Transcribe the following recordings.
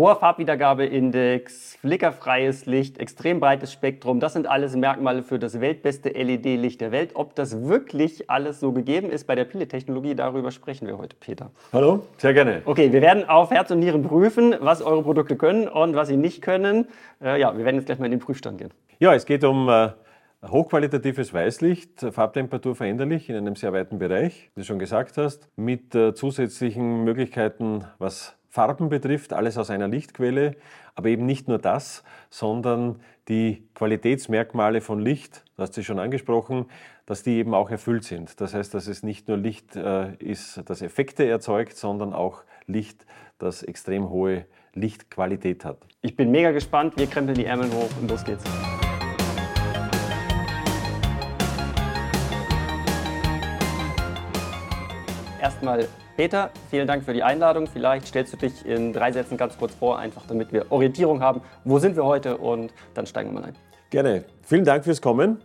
Hoher Farbwiedergabeindex, flickerfreies Licht, extrem breites Spektrum, das sind alles Merkmale für das weltbeste LED-Licht der Welt. Ob das wirklich alles so gegeben ist bei der Pile-Technologie, darüber sprechen wir heute, Peter. Hallo, sehr gerne. Okay, wir werden auf Herz und Nieren prüfen, was eure Produkte können und was sie nicht können. Äh, ja, wir werden jetzt gleich mal in den Prüfstand gehen. Ja, es geht um äh, hochqualitatives Weißlicht, Farbtemperatur veränderlich in einem sehr weiten Bereich, wie du schon gesagt hast, mit äh, zusätzlichen Möglichkeiten, was Farben betrifft, alles aus einer Lichtquelle, aber eben nicht nur das, sondern die Qualitätsmerkmale von Licht, du hast sie schon angesprochen, dass die eben auch erfüllt sind. Das heißt, dass es nicht nur Licht äh, ist, das Effekte erzeugt, sondern auch Licht, das extrem hohe Lichtqualität hat. Ich bin mega gespannt, wir krempeln die Ärmel hoch und los geht's. Erstmal Peter, vielen Dank für die Einladung. Vielleicht stellst du dich in drei Sätzen ganz kurz vor, einfach damit wir Orientierung haben. Wo sind wir heute? Und dann steigen wir mal ein. Gerne. Vielen Dank fürs Kommen.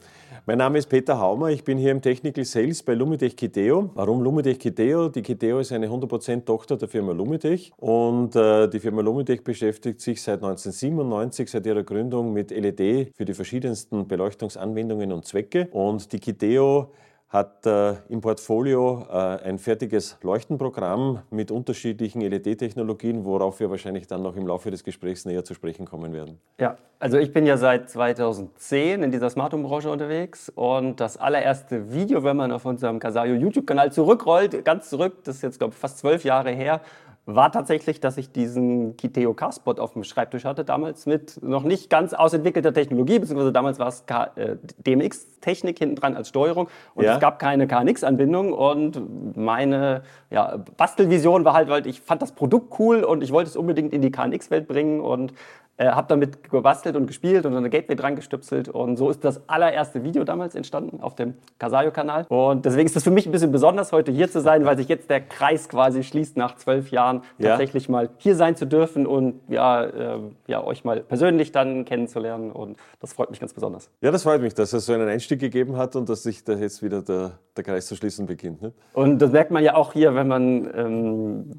Mein Name ist Peter Haumer, ich bin hier im Technical Sales bei Lumitech Kiteo. Warum Lumitech Kiteo? Die Kiteo ist eine 100% Tochter der Firma Lumitech und äh, die Firma Lumitech beschäftigt sich seit 1997, seit ihrer Gründung mit LED für die verschiedensten Beleuchtungsanwendungen und Zwecke. Und die Kiteo hat äh, im Portfolio äh, ein fertiges Leuchtenprogramm mit unterschiedlichen LED-Technologien, worauf wir wahrscheinlich dann noch im Laufe des Gesprächs näher zu sprechen kommen werden. Ja, also ich bin ja seit 2010 in dieser Smart Home-Branche unterwegs und das allererste Video, wenn man auf unserem Casario YouTube-Kanal zurückrollt, ganz zurück, das ist jetzt glaube ich fast zwölf Jahre her, war tatsächlich, dass ich diesen Kiteo K-Spot auf dem Schreibtisch hatte, damals mit noch nicht ganz ausentwickelter Technologie, beziehungsweise damals war es äh, DMX-Technik hinten dran als Steuerung und ja. es gab keine KNX-Anbindung und meine ja, Bastelvision war halt, weil ich fand das Produkt cool und ich wollte es unbedingt in die KNX-Welt bringen und äh, habe damit gebastelt und gespielt und so eine Gateway dran gestüpselt und so ist das allererste Video damals entstanden auf dem Casayo-Kanal. Und deswegen ist das für mich ein bisschen besonders, heute hier zu sein, weil sich jetzt der Kreis quasi schließt, nach zwölf Jahren ja. tatsächlich mal hier sein zu dürfen und ja, äh, ja, euch mal persönlich dann kennenzulernen. Und das freut mich ganz besonders. Ja, das freut mich, dass es so einen Einstieg gegeben hat und dass sich da jetzt wieder der, der Kreis zu schließen beginnt. Ne? Und das merkt man ja auch hier, wenn man ähm,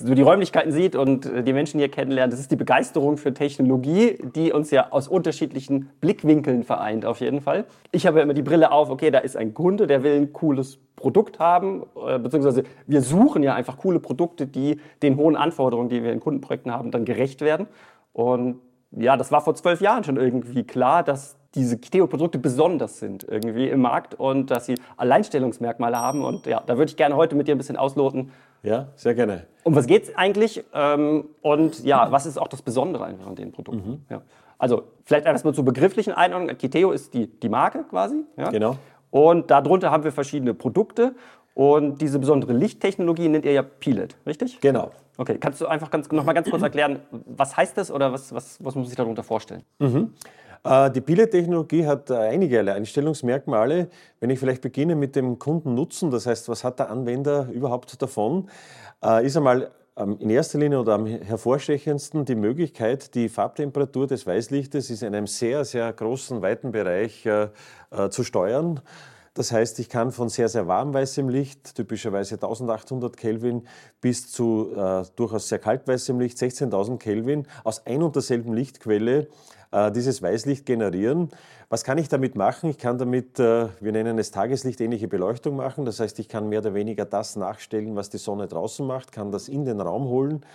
so die Räumlichkeiten sieht und äh, die Menschen hier kennenlernt. Das ist die Begeisterung für Technik Technologie, die uns ja aus unterschiedlichen Blickwinkeln vereint, auf jeden Fall. Ich habe ja immer die Brille auf, okay, da ist ein Kunde, der will ein cooles Produkt haben, äh, beziehungsweise wir suchen ja einfach coole Produkte, die den hohen Anforderungen, die wir in Kundenprojekten haben, dann gerecht werden. Und ja, das war vor zwölf Jahren schon irgendwie klar, dass diese Kiteo-Produkte besonders sind irgendwie im Markt und dass sie Alleinstellungsmerkmale haben. Und ja, da würde ich gerne heute mit dir ein bisschen ausloten, ja, sehr gerne. Um was geht es eigentlich? Ähm, und ja, was ist auch das Besondere an den Produkten? Mhm. Ja. Also vielleicht erstmal zur begrifflichen Einordnung. Kiteo ist die, die Marke quasi. Ja? Genau. Und darunter haben wir verschiedene Produkte. Und diese besondere Lichttechnologie nennt ihr ja Pilet, richtig? Genau. Okay, kannst du einfach ganz, noch mal ganz kurz erklären, was heißt das oder was, was, was muss man sich darunter vorstellen? Mhm. Äh, die Pille-Technologie hat äh, einige Einstellungsmerkmale. Wenn ich vielleicht beginne mit dem Kundennutzen, das heißt, was hat der Anwender überhaupt davon, äh, ist einmal ähm, in erster Linie oder am hervorstechendsten die Möglichkeit, die Farbtemperatur des Weißlichtes in einem sehr, sehr großen, weiten Bereich zu steuern. Das heißt, ich kann von sehr, sehr warm weißem Licht, typischerweise 1800 Kelvin, bis zu äh, durchaus sehr kalt weißem Licht, 16.000 Kelvin, aus ein und derselben Lichtquelle äh, dieses Weißlicht generieren. Was kann ich damit machen? Ich kann damit, äh, wir nennen es tageslichtähnliche Beleuchtung machen. Das heißt, ich kann mehr oder weniger das nachstellen, was die Sonne draußen macht, kann das in den Raum holen.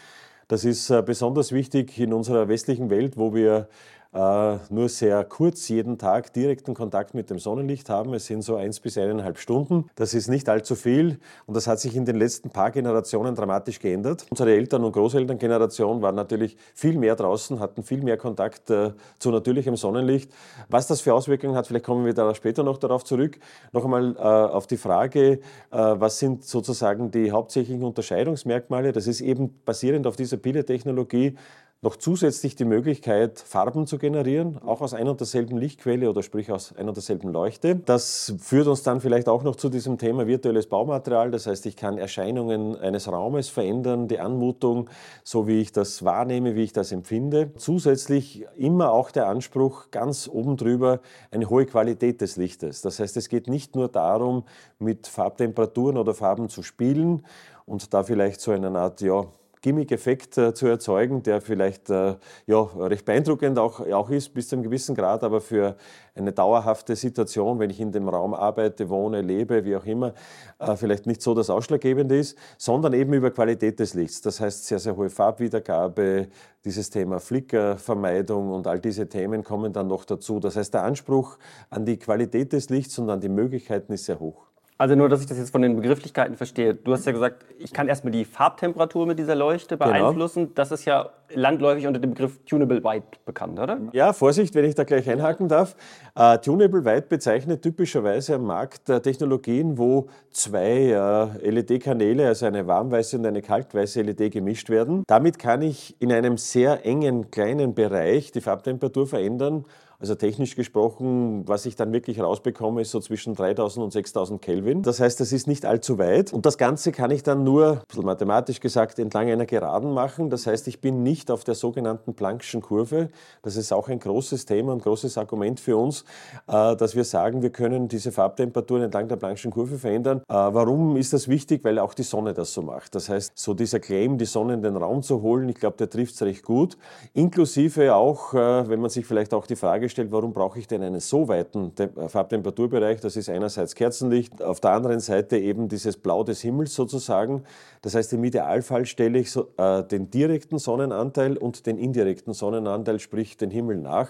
Das ist äh, besonders wichtig in unserer westlichen Welt, wo wir nur sehr kurz jeden Tag direkten Kontakt mit dem Sonnenlicht haben. Es sind so eins bis eineinhalb Stunden. Das ist nicht allzu viel und das hat sich in den letzten paar Generationen dramatisch geändert. Unsere Eltern- und Großelterngeneration waren natürlich viel mehr draußen, hatten viel mehr Kontakt äh, zu natürlichem Sonnenlicht. Was das für Auswirkungen hat, vielleicht kommen wir da später noch darauf zurück. Noch einmal äh, auf die Frage, äh, was sind sozusagen die hauptsächlichen Unterscheidungsmerkmale? Das ist eben basierend auf dieser Pile-Technologie noch zusätzlich die Möglichkeit, Farben zu generieren, auch aus einer und derselben Lichtquelle oder sprich aus einer und derselben Leuchte. Das führt uns dann vielleicht auch noch zu diesem Thema virtuelles Baumaterial. Das heißt, ich kann Erscheinungen eines Raumes verändern, die Anmutung, so wie ich das wahrnehme, wie ich das empfinde. Zusätzlich immer auch der Anspruch, ganz oben drüber, eine hohe Qualität des Lichtes. Das heißt, es geht nicht nur darum, mit Farbtemperaturen oder Farben zu spielen und da vielleicht so eine Art, ja, Gimmick-Effekt äh, zu erzeugen, der vielleicht äh, ja, recht beeindruckend auch, auch ist bis zu einem gewissen Grad, aber für eine dauerhafte Situation, wenn ich in dem Raum arbeite, wohne, lebe, wie auch immer, äh, vielleicht nicht so das Ausschlaggebende ist, sondern eben über Qualität des Lichts. Das heißt, sehr, sehr hohe Farbwiedergabe, dieses Thema Flickervermeidung und all diese Themen kommen dann noch dazu. Das heißt, der Anspruch an die Qualität des Lichts und an die Möglichkeiten ist sehr hoch. Also nur, dass ich das jetzt von den Begrifflichkeiten verstehe. Du hast ja gesagt, ich kann erstmal die Farbtemperatur mit dieser Leuchte genau. beeinflussen. Genau. Das ist ja landläufig unter dem Begriff Tunable White bekannt, oder? Ja, Vorsicht, wenn ich da gleich einhaken darf. Uh, Tunable White bezeichnet typischerweise am Markt uh, Technologien, wo zwei uh, LED-Kanäle, also eine warmweiße und eine kaltweiße LED gemischt werden. Damit kann ich in einem sehr engen, kleinen Bereich die Farbtemperatur verändern also technisch gesprochen, was ich dann wirklich rausbekomme, ist so zwischen 3000 und 6000 Kelvin. Das heißt, das ist nicht allzu weit. Und das Ganze kann ich dann nur, ein bisschen mathematisch gesagt, entlang einer Geraden machen. Das heißt, ich bin nicht auf der sogenannten Planck'schen Kurve. Das ist auch ein großes Thema und großes Argument für uns, äh, dass wir sagen, wir können diese Farbtemperaturen entlang der Planck'schen Kurve verändern. Äh, warum ist das wichtig? Weil auch die Sonne das so macht. Das heißt, so dieser Claim, die Sonne in den Raum zu holen, ich glaube, der trifft es recht gut. Inklusive auch, äh, wenn man sich vielleicht auch die Frage gestellt, warum brauche ich denn einen so weiten äh, Farbtemperaturbereich? Das ist einerseits Kerzenlicht, auf der anderen Seite eben dieses Blau des Himmels sozusagen. Das heißt, im Idealfall stelle ich so, äh, den direkten Sonnenanteil und den indirekten Sonnenanteil, sprich den Himmel nach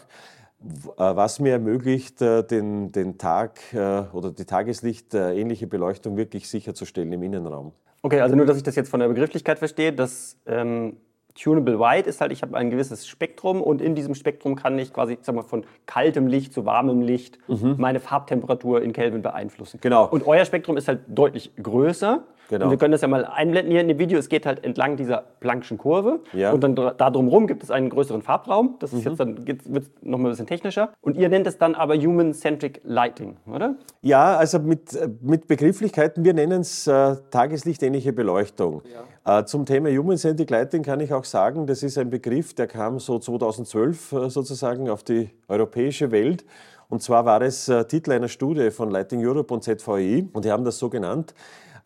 äh, was mir ermöglicht, äh, den, den Tag oder die Tageslicht ähnliche Beleuchtung wirklich sicherzustellen im Innenraum. Okay, also nur, dass ich das jetzt von der Begrifflichkeit verstehe, dass ähm, Tunable White ist halt, ich habe ein gewisses Spektrum und in diesem Spektrum kann ich quasi, ich sag mal, von kaltem Licht zu warmem Licht mhm. meine Farbtemperatur in Kelvin beeinflussen. Genau. Und euer Spektrum ist halt deutlich größer. Genau. Und wir können das ja mal einblenden hier in dem Video. Es geht halt entlang dieser Planck'schen Kurve. Ja. Und dann da drumherum gibt es einen größeren Farbraum. Das ist mhm. jetzt dann wird es nochmal ein bisschen technischer. Und ihr nennt es dann aber Human-Centric Lighting, oder? Ja, also mit, mit Begrifflichkeiten, wir nennen es äh, tageslichtähnliche Beleuchtung. Ja. Äh, zum Thema Human-Centric Lighting kann ich auch sagen, das ist ein Begriff, der kam so 2012 äh, sozusagen auf die europäische Welt. Und zwar war es äh, Titel einer Studie von Lighting Europe und ZVI und die haben das so genannt.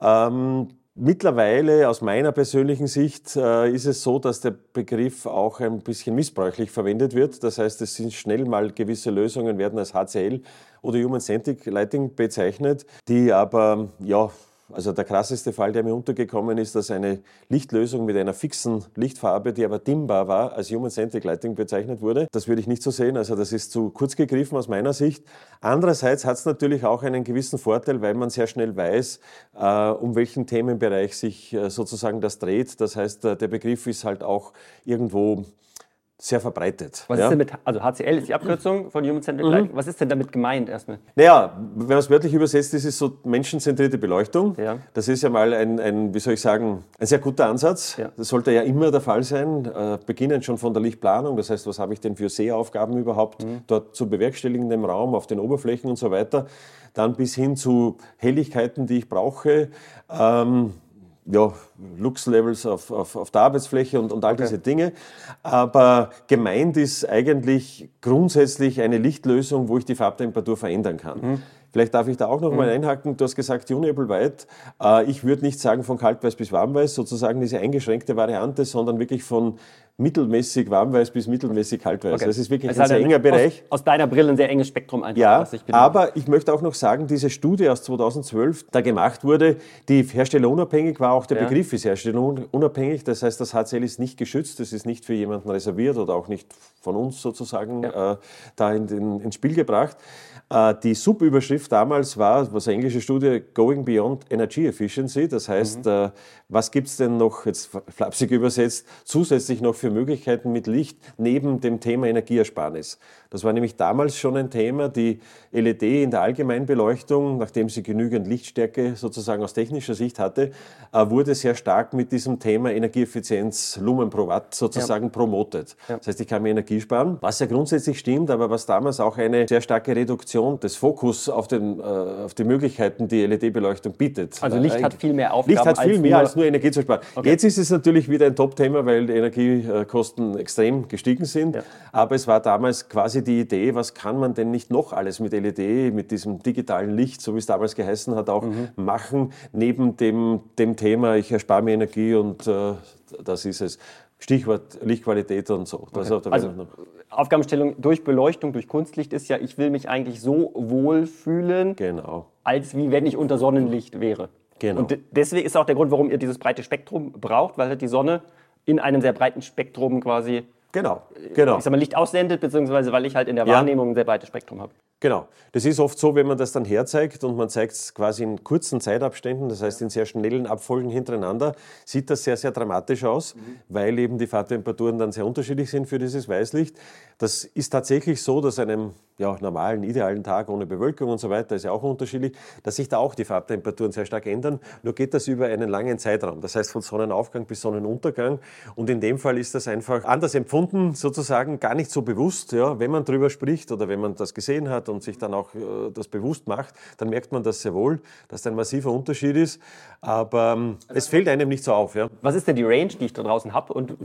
Ähm, mittlerweile, aus meiner persönlichen Sicht, äh, ist es so, dass der Begriff auch ein bisschen missbräuchlich verwendet wird. Das heißt, es sind schnell mal gewisse Lösungen, werden als HCL oder Human-Centric Lighting bezeichnet, die aber ja, also der krasseste Fall, der mir untergekommen ist, dass eine Lichtlösung mit einer fixen Lichtfarbe, die aber dimmbar war, als Human-Centric Lighting bezeichnet wurde. Das würde ich nicht so sehen, also das ist zu kurz gegriffen aus meiner Sicht. Andererseits hat es natürlich auch einen gewissen Vorteil, weil man sehr schnell weiß, äh, um welchen Themenbereich sich äh, sozusagen das dreht. Das heißt, äh, der Begriff ist halt auch irgendwo sehr verbreitet. Was ja? ist denn mit, also HCL ist die Abkürzung von Human mhm. Lighting. Was ist denn damit gemeint erstmal? Naja, wenn man es wörtlich übersetzt, ist es so menschenzentrierte Beleuchtung. Ja. Das ist ja mal ein, ein, wie soll ich sagen, ein sehr guter Ansatz. Ja. Das sollte ja immer der Fall sein, äh, beginnend schon von der Lichtplanung. Das heißt, was habe ich denn für Sehaufgaben überhaupt mhm. dort zu bewerkstelligen im Raum, auf den Oberflächen und so weiter. Dann bis hin zu Helligkeiten, die ich brauche. Ähm, ja, Lux-Levels auf, auf, auf der Arbeitsfläche und, und all okay. diese Dinge. Aber gemeint ist eigentlich grundsätzlich eine Lichtlösung, wo ich die Farbtemperatur verändern kann. Mhm. Vielleicht darf ich da auch noch mhm. mal einhaken. Du hast gesagt, Tunable White. Äh, ich würde nicht sagen von kaltweiß bis warmweiß, sozusagen diese eingeschränkte Variante, sondern wirklich von mittelmäßig warmweiß bis mittelmäßig kaltweiß. Okay. Das ist wirklich also ein sehr enger Bereich. Aus, aus, deiner Brille ein sehr enges Spektrum einfach. Ja, ich aber ich möchte auch noch sagen, diese Studie aus 2012, da gemacht wurde, die herstellerunabhängig war, auch der ja. Begriff ist herstellerunabhängig. Das heißt, das HCL ist nicht geschützt, das ist nicht für jemanden reserviert oder auch nicht von uns sozusagen ja. äh, da in, in, ins Spiel gebracht. Äh, die Subüberschrift damals war, was eine englische Studie, Going Beyond Energy Efficiency. Das heißt, mhm. Äh, was gibt es denn noch, jetzt flapsig übersetzt, zusätzlich noch für Möglichkeiten mit Licht neben dem Thema Energieersparnis? Das war nämlich damals schon ein Thema. Die LED in der Allgemeinbeleuchtung, nachdem sie genügend Lichtstärke sozusagen aus technischer Sicht hatte, äh, wurde sehr stark mit diesem Thema Energieeffizienz, Lumen pro Watt sozusagen ja. promotet. Ja. Das heißt, ich kann mir Energie sparen, was ja grundsätzlich stimmt, aber was damals auch eine sehr starke Reduktion des Fokus auf, den, äh, auf die Möglichkeiten, die LED-Beleuchtung bietet. Also Licht hat viel mehr Aufgaben. Licht hat viel mehr als nur Energie zu sparen. Okay. Jetzt ist es natürlich wieder ein Top-Thema, weil die Energiekosten extrem gestiegen sind. Ja. Aber es war damals quasi die Idee, was kann man denn nicht noch alles mit LED, mit diesem digitalen Licht, so wie es damals geheißen hat, auch mhm. machen, neben dem, dem Thema, ich erspare mir Energie und äh, das ist es. Stichwort Lichtqualität und so. Okay. Also, Aufgabenstellung durch Beleuchtung, durch Kunstlicht ist ja, ich will mich eigentlich so wohlfühlen, genau. als wie wenn ich unter Sonnenlicht wäre. Genau. Und deswegen ist auch der Grund, warum ihr dieses breite Spektrum braucht, weil halt die Sonne in einem sehr breiten Spektrum quasi Genau, genau. Ich sag mal, Licht aussendet, beziehungsweise weil ich halt in der Wahrnehmung ja. ein sehr breites Spektrum habe. Genau. Das ist oft so, wenn man das dann herzeigt und man zeigt es quasi in kurzen Zeitabständen, das heißt in sehr schnellen Abfolgen hintereinander, sieht das sehr, sehr dramatisch aus, mhm. weil eben die Farbtemperaturen dann sehr unterschiedlich sind für dieses Weißlicht. Das ist tatsächlich so, dass einem ja, normalen, idealen Tag ohne Bewölkung und so weiter ist ja auch unterschiedlich, dass sich da auch die Farbtemperaturen sehr stark ändern. Nur geht das über einen langen Zeitraum, das heißt von Sonnenaufgang bis Sonnenuntergang. Und in dem Fall ist das einfach anders empfunden, sozusagen gar nicht so bewusst. Ja, wenn man drüber spricht oder wenn man das gesehen hat und sich dann auch äh, das bewusst macht, dann merkt man das sehr wohl, dass da ein massiver Unterschied ist. Aber ähm, es fällt einem nicht so auf. Ja. Was ist denn die Range, die ich da draußen habe? Und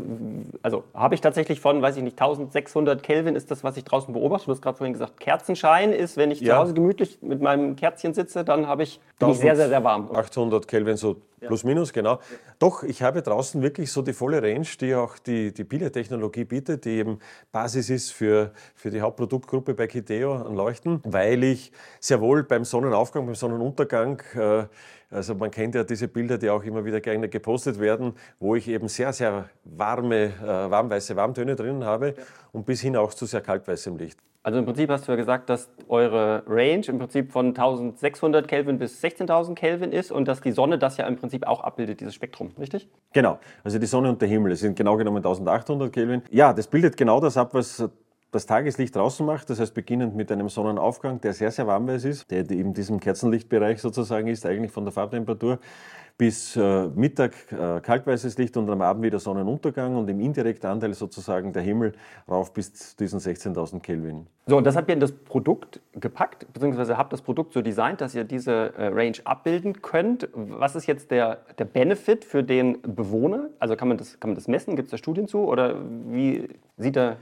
also habe ich tatsächlich von, weiß ich nicht, 1600 Kelvin ist das, was ich draußen beobachte. Du hast gerade vorhin gesagt, Kerzenschein ist, wenn ich ja. zu Hause gemütlich mit meinem Kerzchen sitze, dann habe ich, bin ich sehr, sehr, sehr warm. 800 Kelvin, so plus minus, genau. Ja. Doch, ich habe draußen wirklich so die volle Range, die auch die, die Pile-Technologie bietet, die eben Basis ist für, für die Hauptproduktgruppe bei Kiteo an Leuchten, weil ich sehr wohl beim Sonnenaufgang, beim Sonnenuntergang äh, also man kennt ja diese Bilder, die auch immer wieder gerne gepostet werden, wo ich eben sehr, sehr warme, äh, warmweiße Warmtöne drinnen habe und bis hin auch zu sehr kaltweißem Licht. Also im Prinzip hast du ja gesagt, dass eure Range im Prinzip von 1600 Kelvin bis 16.000 Kelvin ist und dass die Sonne das ja im Prinzip auch abbildet, dieses Spektrum, richtig? Genau, also die Sonne und der Himmel, das sind genau genommen 1800 Kelvin. Ja, das bildet genau das ab, was das Tageslicht draußen macht, das heißt beginnend mit einem Sonnenaufgang, der sehr, sehr warmweiß ist, der eben diesem Kerzenlichtbereich sozusagen ist, eigentlich von der Farbtemperatur bis äh, Mittag äh, kaltweißes Licht und am Abend wieder Sonnenuntergang und im indirekten Anteil sozusagen der Himmel rauf bis zu diesen 16.000 Kelvin. So, und das habt ihr in das Produkt gepackt, beziehungsweise habt das Produkt so designt, dass ihr diese äh, Range abbilden könnt. Was ist jetzt der, der Benefit für den Bewohner? Also kann man das, kann man das messen? Gibt es da Studien zu? Oder wie sieht da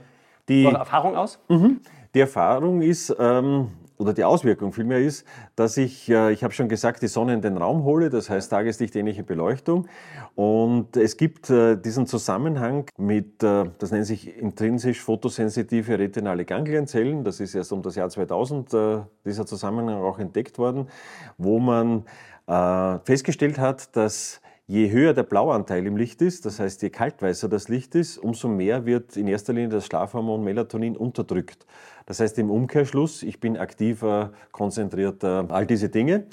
die eure Erfahrung aus? Mhm. Die Erfahrung ist, ähm, oder die Auswirkung vielmehr ist, dass ich, äh, ich habe schon gesagt, die Sonne in den Raum hole, das heißt tageslichtähnliche Beleuchtung. Und es gibt äh, diesen Zusammenhang mit, äh, das nennt sich intrinsisch photosensitive retinale Ganglienzellen. Das ist erst um das Jahr 2000 dieser Zusammenhang auch entdeckt worden, wo man festgestellt hat, dass Je höher der Blauanteil im Licht ist, das heißt je kaltweißer das Licht ist, umso mehr wird in erster Linie das Schlafhormon Melatonin unterdrückt. Das heißt im Umkehrschluss, ich bin aktiver, konzentrierter, all diese Dinge.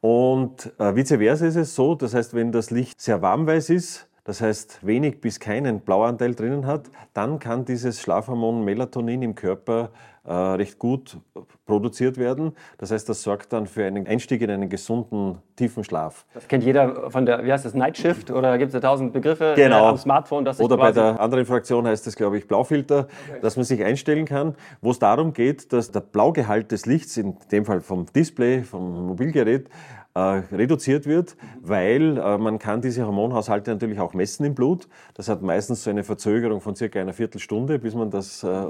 Und äh, vice versa ist es so, das heißt, wenn das Licht sehr warmweiß ist, das heißt wenig bis keinen Blauanteil drinnen hat, dann kann dieses Schlafhormon Melatonin im Körper recht gut produziert werden. Das heißt, das sorgt dann für einen Einstieg in einen gesunden, tiefen Schlaf. Das kennt jeder von der, wie heißt das, Night Shift oder gibt es da tausend Begriffe genau. äh, am Smartphone? Dass oder bei der anderen Fraktion heißt es, glaube ich, Blaufilter, okay. dass man sich einstellen kann, wo es darum geht, dass der Blaugehalt des Lichts, in dem Fall vom Display, vom Mobilgerät, äh, reduziert wird, weil äh, man kann diese Hormonhaushalte natürlich auch messen im Blut. Das hat meistens so eine Verzögerung von circa einer Viertelstunde, bis man das äh,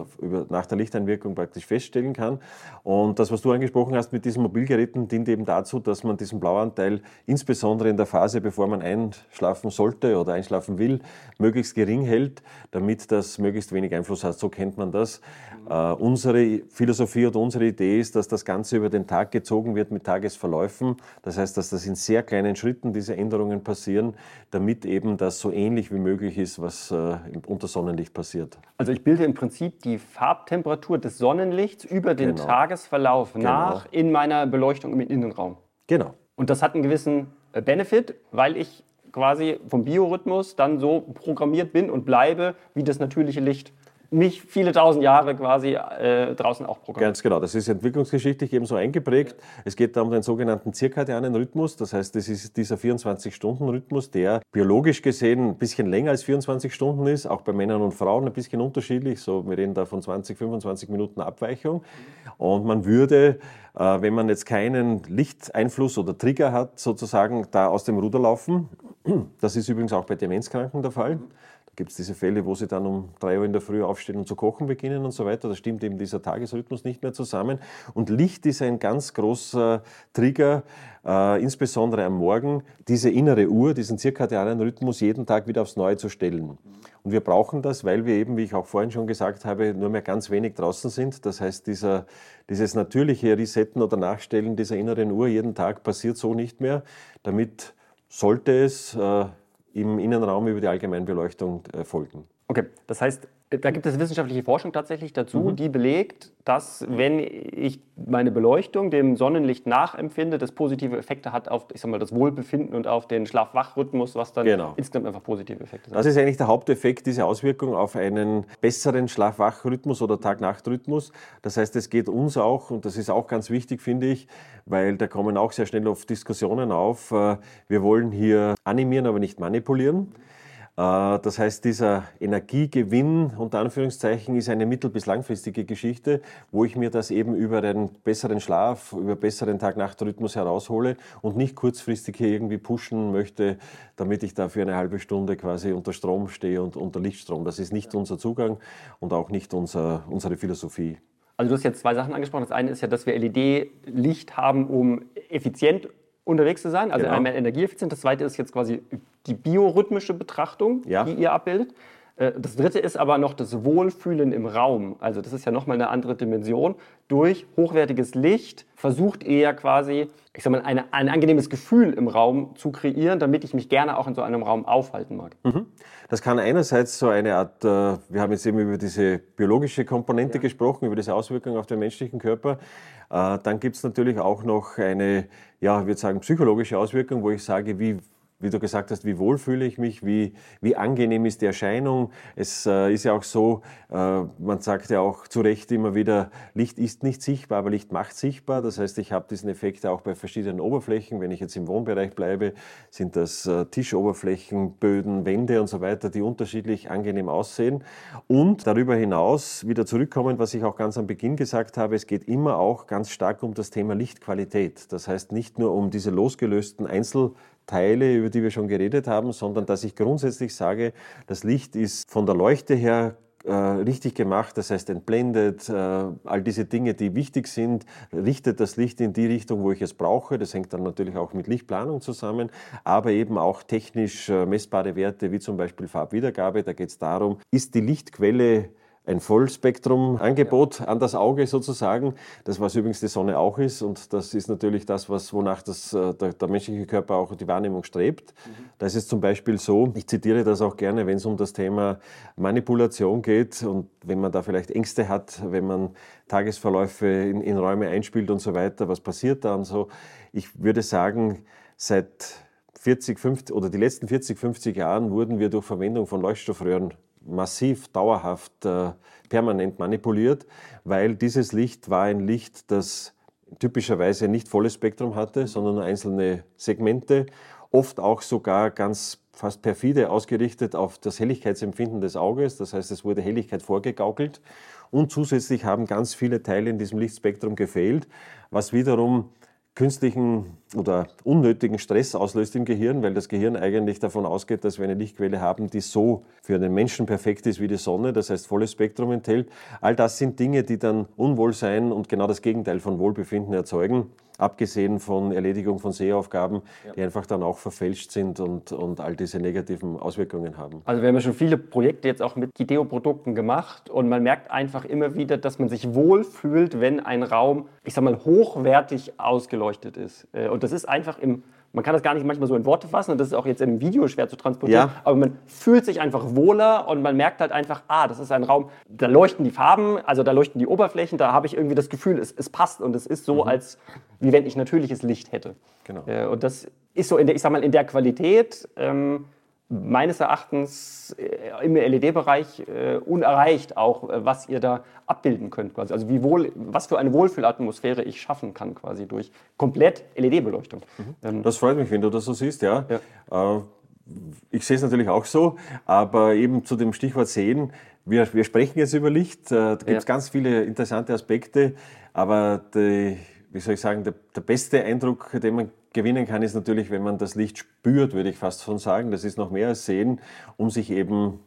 nach der Lichteinwirkung praktisch feststellen kann. Und das, was du angesprochen hast mit diesen Mobilgeräten, dient eben dazu, dass man diesen Blauanteil insbesondere in der Phase, bevor man einschlafen sollte oder einschlafen will, möglichst gering hält, damit das möglichst wenig Einfluss hat. So kennt man das. Äh, unsere Philosophie oder unsere Idee ist, dass das Ganze über den Tag gezogen wird mit Tagesverläufen. Das heißt, dass das in sehr kleinen Schritten diese Änderungen passieren, damit eben das so ähnlich wie möglich ist, was äh, unter Sonnenlicht passiert. Also ich bilde im Prinzip die Farbtemperatur des Sonnenlichts über den genau. Tagesverlauf genau. nach in meiner Beleuchtung im Innenraum. Genau. Und das hat einen gewissen äh, Benefit, weil ich quasi vom Biorhythmus dann so programmiert bin und bleibe wie das natürliche Licht mich viele tausend Jahre quasi äh, draußen auch programmiert. Ganz genau, das ist entwicklungsgeschichtlich eben so eingeprägt. Es geht da um den sogenannten zirkadianen Rhythmus, das heißt, das ist dieser 24-Stunden-Rhythmus, der biologisch gesehen ein bisschen länger als 24 Stunden ist, auch bei Männern und Frauen ein bisschen unterschiedlich, so wir reden da von 20, 25 Minuten Abweichung. Und man würde, äh, wenn man jetzt keinen Lichteinfluss oder Trigger hat, sozusagen da aus dem Ruder laufen. Das ist übrigens auch bei Demenzkranken der Fall. Gibt es diese Fälle, wo sie dann um drei Uhr in der Früh aufstehen und zu kochen beginnen und so weiter. Da stimmt eben dieser Tagesrhythmus nicht mehr zusammen. Und Licht ist ein ganz großer Trigger, äh, insbesondere am Morgen, diese innere Uhr, diesen zirkadianen Rhythmus jeden Tag wieder aufs Neue zu stellen. Und wir brauchen das, weil wir eben, wie ich auch vorhin schon gesagt habe, nur mehr ganz wenig draußen sind. Das heißt, dieser, dieses natürliche Resetten oder Nachstellen dieser inneren Uhr jeden Tag passiert so nicht mehr. Damit sollte es äh, im Innenraum über die Allgemeinbeleuchtung äh, folgen. Okay, das heißt, da gibt es wissenschaftliche Forschung tatsächlich dazu, mhm. die belegt, dass wenn ich meine Beleuchtung dem Sonnenlicht nachempfinde, das positive Effekte hat auf ich sag mal, das Wohlbefinden und auf den Schlaf-Wach-Rhythmus, was dann genau. insgesamt einfach positive Effekte sind. Das ist eigentlich der Haupteffekt, diese Auswirkung auf einen besseren Schlaf-Wach-Rhythmus oder Tag-Nacht-Rhythmus. Das heißt, es geht uns auch, und das ist auch ganz wichtig, finde ich, weil da kommen auch sehr schnell oft Diskussionen auf. Äh, wir wollen hier animieren, aber nicht manipulieren. Äh, das heißt, dieser Energiegewinn unter Anführungszeichen ist eine mittel- bis langfristige Geschichte, wo ich mir das eben über einen besseren Schlaf, über besseren Tag-Nacht-Rhythmus heraushole und nicht kurzfristig hier irgendwie pushen möchte, damit ich da für eine halbe Stunde quasi unter Strom stehe und unter Lichtstrom. Das ist nicht unser Zugang und auch nicht unser, unsere Philosophie. Also du hast jetzt zwei Sachen angesprochen. Das eine ist ja, dass wir LED-Licht haben, um effizient unterwegs zu sein, also genau. einmal energieeffizient. Das zweite ist jetzt quasi die biorhythmische Betrachtung, ja. die ihr abbildet. Äh, das dritte ist aber noch das Wohlfühlen im Raum. Also das ist ja nochmal eine andere Dimension. Durch hochwertiges Licht versucht ihr ja quasi, ich sag mal, eine, ein angenehmes Gefühl im Raum zu kreieren, damit ich mich gerne auch in so einem Raum aufhalten mag. Mhm. Das kann einerseits so eine Art, äh, wir haben jetzt eben über diese biologische Komponente ja. gesprochen, über diese Auswirkungen auf den menschlichen Körper. Äh, dann gibt es natürlich auch noch eine, ja, ich würde sagen, psychologische Auswirkung, wo ich sage, wie wie du gesagt hast, wie wohl fühle ich mich, wie, wie angenehm ist die Erscheinung. Es äh, ist ja auch so, äh, man sagt ja auch zu Recht immer wieder, Licht ist nicht sichtbar, aber Licht macht sichtbar. Das heißt, ich habe diesen Effekt auch bei verschiedenen Oberflächen. Wenn ich jetzt im Wohnbereich bleibe, sind das äh, Tischoberflächen, Böden, Wände und so weiter, die unterschiedlich angenehm aussehen. Und darüber hinaus wieder zurückkommen, was ich auch ganz am Beginn gesagt habe, es geht immer auch ganz stark um das Thema Lichtqualität. Das heißt nicht nur um diese losgelösten Einzel Teile, über die wir schon geredet haben, sondern dass ich grundsätzlich sage, das Licht ist von der Leuchte her äh, richtig gemacht, das heißt entblendet, äh, all diese Dinge, die wichtig sind, richtet das Licht in die Richtung, wo ich es brauche. Das hängt dann natürlich auch mit Lichtplanung zusammen, aber eben auch technisch äh, messbare Werte wie zum Beispiel Farbwiedergabe. Da geht es darum, ist die Lichtquelle ein Vollspektrum-Angebot an das Auge sozusagen. Das, was übrigens die Sonne auch ist. Und das ist natürlich das, was, wonach das, äh, der, der menschliche Körper auch die Wahrnehmung strebt. Mhm. Da ist es zum Beispiel so, ich zitiere das auch gerne, wenn es um das Thema Manipulation geht und wenn man da vielleicht Ängste hat, wenn man Tagesverläufe in, in Räume einspielt und so weiter, was passiert da und so. Ich würde sagen, seit 40, 50 oder die letzten 40, 50 Jahren wurden wir durch Verwendung von Leuchtstoffröhren massiv, dauerhaft, äh, permanent manipuliert, weil dieses Licht war ein Licht, das typischerweise nicht volles Spektrum hatte, sondern nur einzelne Segmente, oft auch sogar ganz fast perfide ausgerichtet auf das Helligkeitsempfinden des Auges. Das heißt, es wurde Helligkeit vorgegaukelt. Und zusätzlich haben ganz viele Teile in diesem Lichtspektrum gefehlt, was wiederum künstlichen oder unnötigen Stress auslöst im Gehirn, weil das Gehirn eigentlich davon ausgeht, dass wir eine Lichtquelle haben, die so für den Menschen perfekt ist wie die Sonne, das heißt volles Spektrum enthält. All das sind Dinge, die dann Unwohlsein und genau das Gegenteil von Wohlbefinden erzeugen abgesehen von Erledigung von Sehaufgaben, ja. die einfach dann auch verfälscht sind und, und all diese negativen Auswirkungen haben. Also wir haben ja schon viele Projekte jetzt auch mit Gideo-Produkten gemacht und man merkt einfach immer wieder, dass man sich wohlfühlt, wenn ein Raum, ich sag mal, hochwertig ausgeleuchtet ist. Äh, und das ist einfach im man kann das gar nicht manchmal so in Worte fassen und das ist auch jetzt in einem Video schwer zu transportieren, ja. aber man fühlt sich einfach wohler und man merkt halt einfach, ah, das ist ein Raum, da leuchten die Farben, also da leuchten die Oberflächen, da habe ich irgendwie das Gefühl, es, es passt und es ist so, mhm. als wie wenn ich natürliches Licht hätte. Genau. Äh, und das ist so in der, ich sag mal, in der Qualität, ähm, meines Erachtens äh, im LED-Bereich äh, unerreicht, auch äh, was ihr da abbilden könnt. Quasi. Also wie wohl, was für eine Wohlfühlatmosphäre ich schaffen kann quasi durch komplett LED-Beleuchtung. Mhm. Ähm, das freut mich, wenn du das so siehst, ja. ja. Äh, ich sehe es natürlich auch so, aber eben zu dem Stichwort Sehen, wir, wir sprechen jetzt über Licht, äh, da gibt es ja. ganz viele interessante Aspekte, aber die, wie soll ich sagen, der, der beste Eindruck, den man gewinnen kann, ist natürlich, wenn man das Licht spürt, würde ich fast schon sagen. Das ist noch mehr als sehen, um sich eben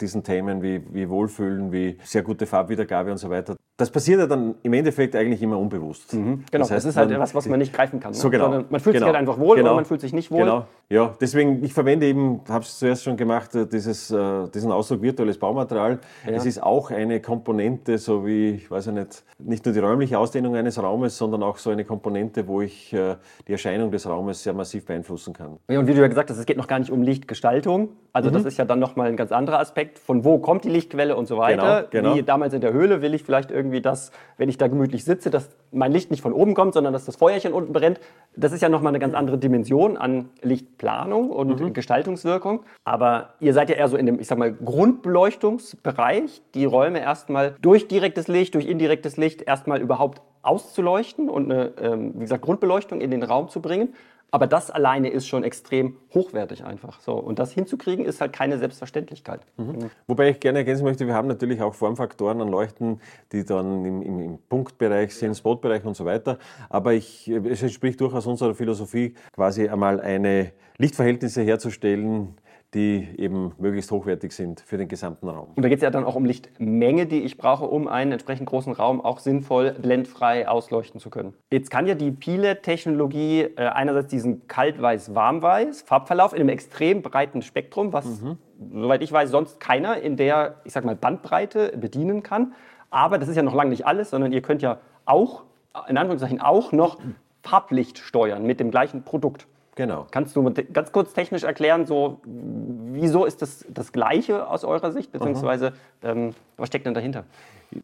diesen Themen wie, wie Wohlfühlen, wie sehr gute Farbwiedergabe und so weiter. Das passiert ja dann im Endeffekt eigentlich immer unbewusst. Mhm, genau, das, heißt, das ist halt etwas, was man nicht greifen kann. Ne? So genau. Sondern man fühlt genau. sich halt einfach wohl genau. oder man fühlt sich nicht wohl. Genau. Ja, deswegen, ich verwende eben, habe es zuerst schon gemacht, äh, dieses, äh, diesen Ausdruck virtuelles Baumaterial. Ja. Es ist auch eine Komponente, so wie, ich weiß ja nicht, nicht nur die räumliche Ausdehnung eines Raumes, sondern auch so eine Komponente, wo ich äh, die Erscheinung des Raumes sehr massiv beeinflussen kann. Ja, und wie du ja gesagt hast, es geht noch gar nicht um Lichtgestaltung. Also mhm. das ist ja dann nochmal ein ganz anderer Aspekt, von wo kommt die Lichtquelle und so weiter. Genau, genau. Wie damals in der Höhle will ich vielleicht irgendwie das, wenn ich da gemütlich sitze, dass mein Licht nicht von oben kommt, sondern dass das Feuerchen unten brennt. Das ist ja nochmal eine ganz andere Dimension an Lichtplanung und mhm. Gestaltungswirkung. Aber ihr seid ja eher so in dem, ich sag mal, Grundbeleuchtungsbereich, die Räume erstmal durch direktes Licht, durch indirektes Licht erstmal überhaupt auszuleuchten und eine, ähm, wie gesagt, Grundbeleuchtung in den Raum zu bringen. Aber das alleine ist schon extrem hochwertig einfach. So. Und das hinzukriegen ist halt keine Selbstverständlitzkeit. Mhm. Mhm. Wobei ich gerne ergänzen möchte, wir haben natürlich auch Formfaktoren an Leuchten, die dann im, im, im Punktbereich sind, Spotbereich und so weiter. Aber ich, es entspricht durchaus unserer Philosophie, quasi einmal eine Lichtverhältnisse herzustellen, die eben möglichst hochwertig sind für den gesamten Raum. Und da geht es ja dann auch um Lichtmenge, die ich brauche, um einen entsprechend großen Raum auch sinnvoll blendfrei ausleuchten zu können. Jetzt kann ja die Pile-Technologie äh, einerseits diesen kalt-weiß-warm-weiß Farbverlauf in einem extrem breiten Spektrum, was, mhm. soweit ich weiß, sonst keiner in der, ich sag mal, Bandbreite bedienen kann. Aber das ist ja noch lange nicht alles, sondern ihr könnt ja auch, in Anführungszeichen, auch noch Farblicht steuern mit dem gleichen Produkt. Genau. Kannst du ganz kurz technisch erklären, so, wieso ist das das Gleiche aus eurer Sicht, beziehungsweise ähm, was steckt denn dahinter?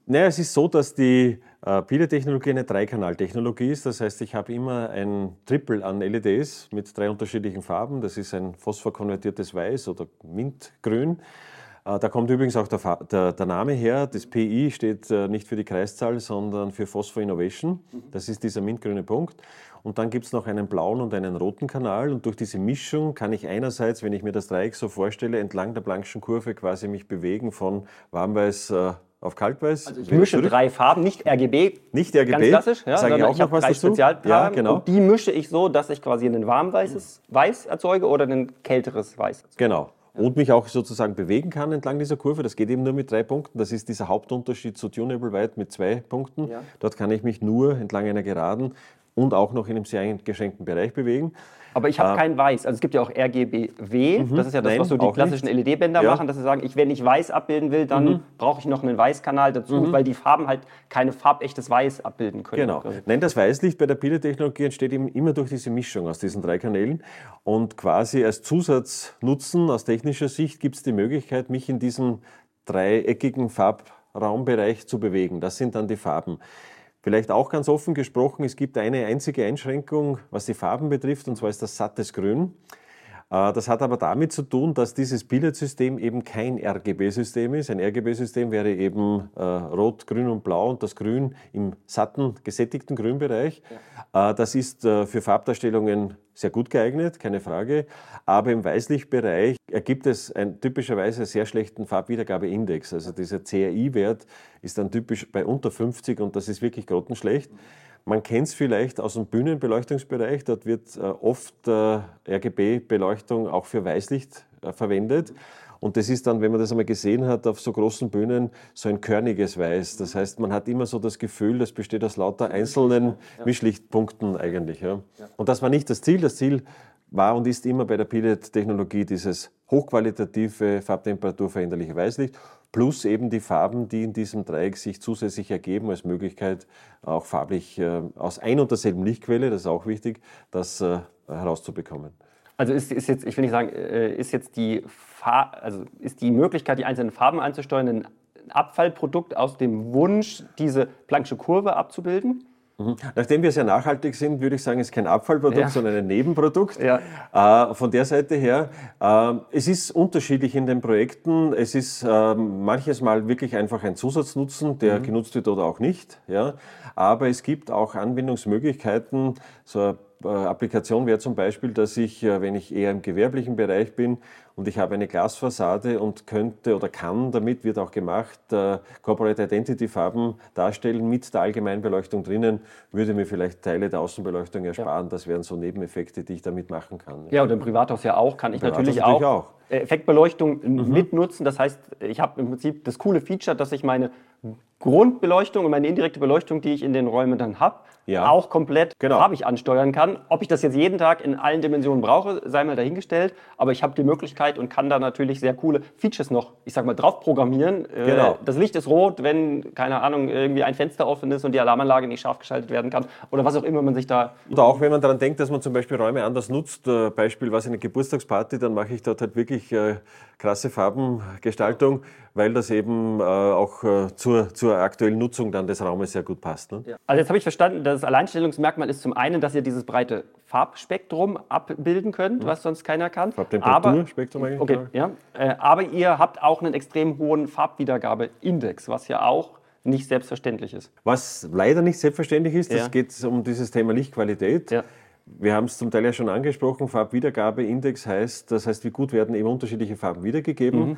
Naja, es ist so, dass die äh, Pile-Technologie eine Dreikanal-Technologie ist. Das heißt, ich habe immer ein Triple an LEDs mit drei unterschiedlichen Farben. Das ist ein phosphorkonvertiertes Weiß oder Mintgrün. Äh, da kommt übrigens auch der, der, der, Name her. Das PI steht äh, nicht für die Kreiszahl, sondern für Phosphor Innovation. Das ist dieser mintgrüne Punkt. Und dann gibt es noch einen blauen und einen roten Kanal. Und durch diese Mischung kann ich einerseits, wenn ich mir das Dreieck so vorstelle, entlang der Planck'schen Kurve quasi mich bewegen von warmweiß äh, auf kaltweiß. Also ich mische zurück. drei Farben, nicht RGB. Nicht RGB. Ganz klassisch. Ja, Sage ich auch ich noch was drei dazu. Spezialfarben ja, genau. Und die mische ich so, dass ich quasi ein warmweißes Weiß erzeuge oder ein kälteres Weiß. Genau und mich auch sozusagen bewegen kann entlang dieser Kurve. Das geht eben nur mit drei Punkten. Das ist dieser Hauptunterschied zu Tunable White mit zwei Punkten. Ja. Dort kann ich mich nur entlang einer Geraden und auch noch in einem sehr eingeschränkten Bereich bewegen. Aber ich habe äh, kein Weiß. Also es gibt ja auch RGBW. Mhm, das ist ja das, nein, was so die klassischen LED-Bänder ja. machen, dass sie sagen, ich, wenn ich Weiß abbilden will, dann mhm. brauche ich noch einen Weißkanal dazu, mhm. weil die Farben halt keine farbechtes Weiß abbilden können. Genau. Nein, das Weißlicht bei der Pile-Technologie entsteht eben immer durch diese Mischung aus diesen drei Kanälen. Und quasi als Zusatznutzen aus technischer Sicht gibt es die Möglichkeit, mich in diesem dreieckigen Farbraumbereich zu bewegen. Das sind dann die Farben. Vielleicht auch ganz offen gesprochen, es gibt eine einzige Einschränkung, was die Farben betrifft, und zwar ist das sattes Grün. Äh, das hat aber damit zu tun, dass dieses Billardsystem eben kein RGB-System ist. Ein RGB-System wäre eben äh, Rot, Grün und Blau und das Grün im satten, gesättigten Grünbereich. Ja. Äh, das ist für Farbdarstellungen sehr gut geeignet, keine Frage. Aber im Weißlichtbereich ergibt es ein, typischerweise einen sehr schlechten Farbwiedergabeindex. Also dieser CRI-Wert ist dann typisch bei unter 50 und das ist wirklich grottenschlecht. Man kennt es vielleicht aus dem Bühnenbeleuchtungsbereich. Dort wird äh, oft äh, RGB-Beleuchtung auch für Weißlicht äh, verwendet. Und das ist dann, wenn man das einmal gesehen hat, auf so großen Bühnen so ein körniges Weiß. Das heißt, man hat immer so das Gefühl, das besteht aus lauter einzelnen Mischlichtpunkten eigentlich. Ja. Und das war nicht das Ziel. Das Ziel war und ist immer bei der Pilot-Technologie dieses hochqualitative, farbtemperaturveränderliche Weißlicht plus eben die Farben, die in diesem Dreieck sich zusätzlich ergeben als Möglichkeit, auch farblich äh, aus ein und derselben Lichtquelle, das ist auch wichtig, das äh, herauszubekommen. Also ist, ist, jetzt, ich will nicht sagen, äh, ist jetzt die, Far also ist die Möglichkeit, die einzelnen Farben einzusteuern, ein Abfallprodukt aus dem Wunsch, diese Planck'sche Kurve abzubilden? Mhm. Nachdem wir sehr nachhaltig sind, würde ich sagen, es ist kein Abfallprodukt, ja. sondern ein Nebenprodukt. Ja. Äh, von der Seite her, äh, es ist unterschiedlich in den Projekten. Es ist äh, manches Mal wirklich einfach ein Zusatznutzen, der mhm. genutzt wird oder auch nicht. Ja. Aber es gibt auch So eine äh, Applikation wäre zum Beispiel, dass ich, äh, wenn ich eher im gewerblichen Bereich bin und ich habe eine Glasfassade und könnte oder kann damit, wird auch gemacht, äh, Corporate Identity Farben darstellen mit der Allgemeinbeleuchtung drinnen, würde mir vielleicht Teile der Außenbeleuchtung ersparen. Ja. Das wären so Nebeneffekte, die ich damit machen kann. Ja, und im Privathaus ja auch, kann ich natürlich auch, auch, Effektbeleuchtung mhm. mitnutzen. Das heißt, ich habe im Prinzip das coole Feature, dass ich meine Grundbeleuchtung und meine indirekte Beleuchtung, die ich in den Räumen dann habe, ja. auch komplett genau. farbig ansteuern kann. Ob ich das jetzt jeden Tag in allen Dimensionen brauche, sei mal dahingestellt. Aber ich habe die Möglichkeit und kann da natürlich sehr coole Features noch, ich sag mal, drauf programmieren. Äh, genau. Das Licht ist rot, wenn, keine Ahnung, irgendwie ein Fenster offen ist und die Alarmanlage nicht scharf geschaltet werden kann. Oder was auch immer man sich da. Oder auch wenn man daran denkt, dass man zum Beispiel Räume anders nutzt. Äh, Beispiel, was eine Geburtstagsparty, dann mache ich dort halt wirklich äh, krasse Farbengestaltung, weil das eben auch zur, zur aktuellen Nutzung dann des Raumes sehr gut passt. Ne? Ja. Also jetzt habe ich verstanden, das Alleinstellungsmerkmal ist zum einen, dass ihr dieses breite Farbspektrum abbilden könnt, was sonst keiner kann. Farbtemperaturspektrum eigentlich. Okay, ja. Äh, aber ihr habt auch einen extrem hohen Farbwiedergabeindex, was ja auch nicht selbstverständlich ist. Was leider nicht selbstverständlich ist, ja. das geht um dieses Thema Lichtqualität. Ja. Wir haben es zum Teil ja schon angesprochen, Farbwiedergabeindex heißt, das heißt, wie gut werden eben unterschiedliche Farben wiedergegeben. Mhm.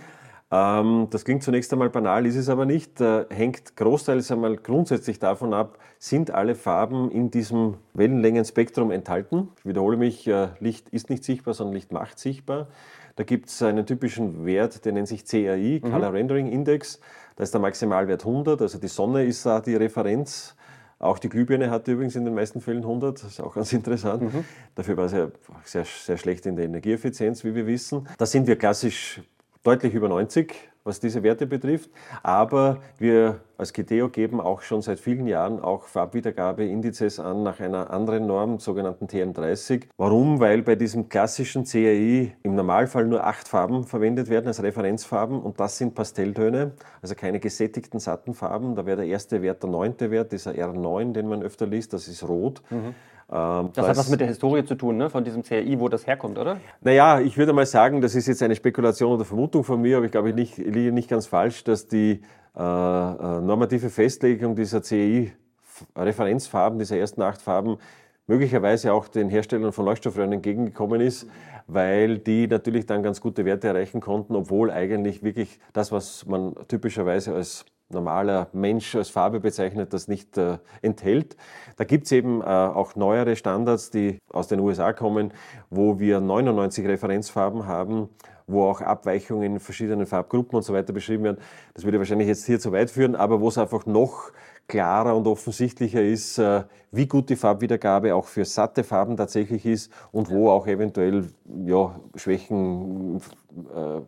Ähm, das klingt zunächst einmal banal, ist es aber nicht. Äh, hängt großteils einmal grundsätzlich davon ab, sind alle Farben in diesem Wellenlängenspektrum enthalten. Ich wiederhole mich, äh, Licht ist nicht sichtbar, sondern Licht macht sichtbar. Da gibt es einen typischen Wert, der nennt sich CRI, mhm. Color Rendering Index. Da ist der Maximalwert 100, also die Sonne ist da die Referenz. Auch die Glühbirne hat übrigens in den meisten Fällen 100, das ist auch ganz interessant. Mhm. Dafür war es ja sehr, sehr schlecht in der Energieeffizienz, wie wir wissen. Da sind wir klassisch deutlich über 90, was diese Werte betrifft. Aber wir als Gideo geben auch schon seit vielen Jahren auch Farbwiedergabeindizes an nach einer anderen Norm, sogenannten TM30. Warum? Weil bei diesem klassischen CAI im Normalfall nur acht Farben verwendet werden als Referenzfarben und das sind Pastelltöne, also keine gesättigten satten Farben. Da wäre der erste Wert der neunte Wert, dieser R9, den man öfter liest, das ist rot. Mhm. Ähm, das, hat was mit der Historie zu tun, ne? von diesem CRI, wo das herkommt, oder? Naja, ich würde mal sagen, das ist jetzt eine Spekulation oder Vermutung von mir, aber ich glaube, ich, nicht, ich liege nicht ganz falsch, dass die äh, äh normative Festlegung dieser CRI-Referenzfarben, dieser ersten acht Farben, möglicherweise auch den Herstellern von Leuchtstoffröhren entgegengekommen ist, weil die natürlich dann ganz gute Werte erreichen konnten, obwohl eigentlich wirklich das, was man typischerweise als normaler Mensch als Farbe bezeichnet, das nicht äh, enthält. Da gibt es eben äh, auch neuere Standards, die aus den USA kommen, wo wir 99 Referenzfarben haben, wo auch Abweichungen in verschiedenen Farbgruppen und so weiter beschrieben werden. Das würde wahrscheinlich jetzt hier zu weit führen, aber wo es einfach noch klarer und offensichtlicher ist, äh, wie gut die Farbwiedergabe auch für satte Farben tatsächlich ist und wo auch eventuell ja, Schwächen, äh,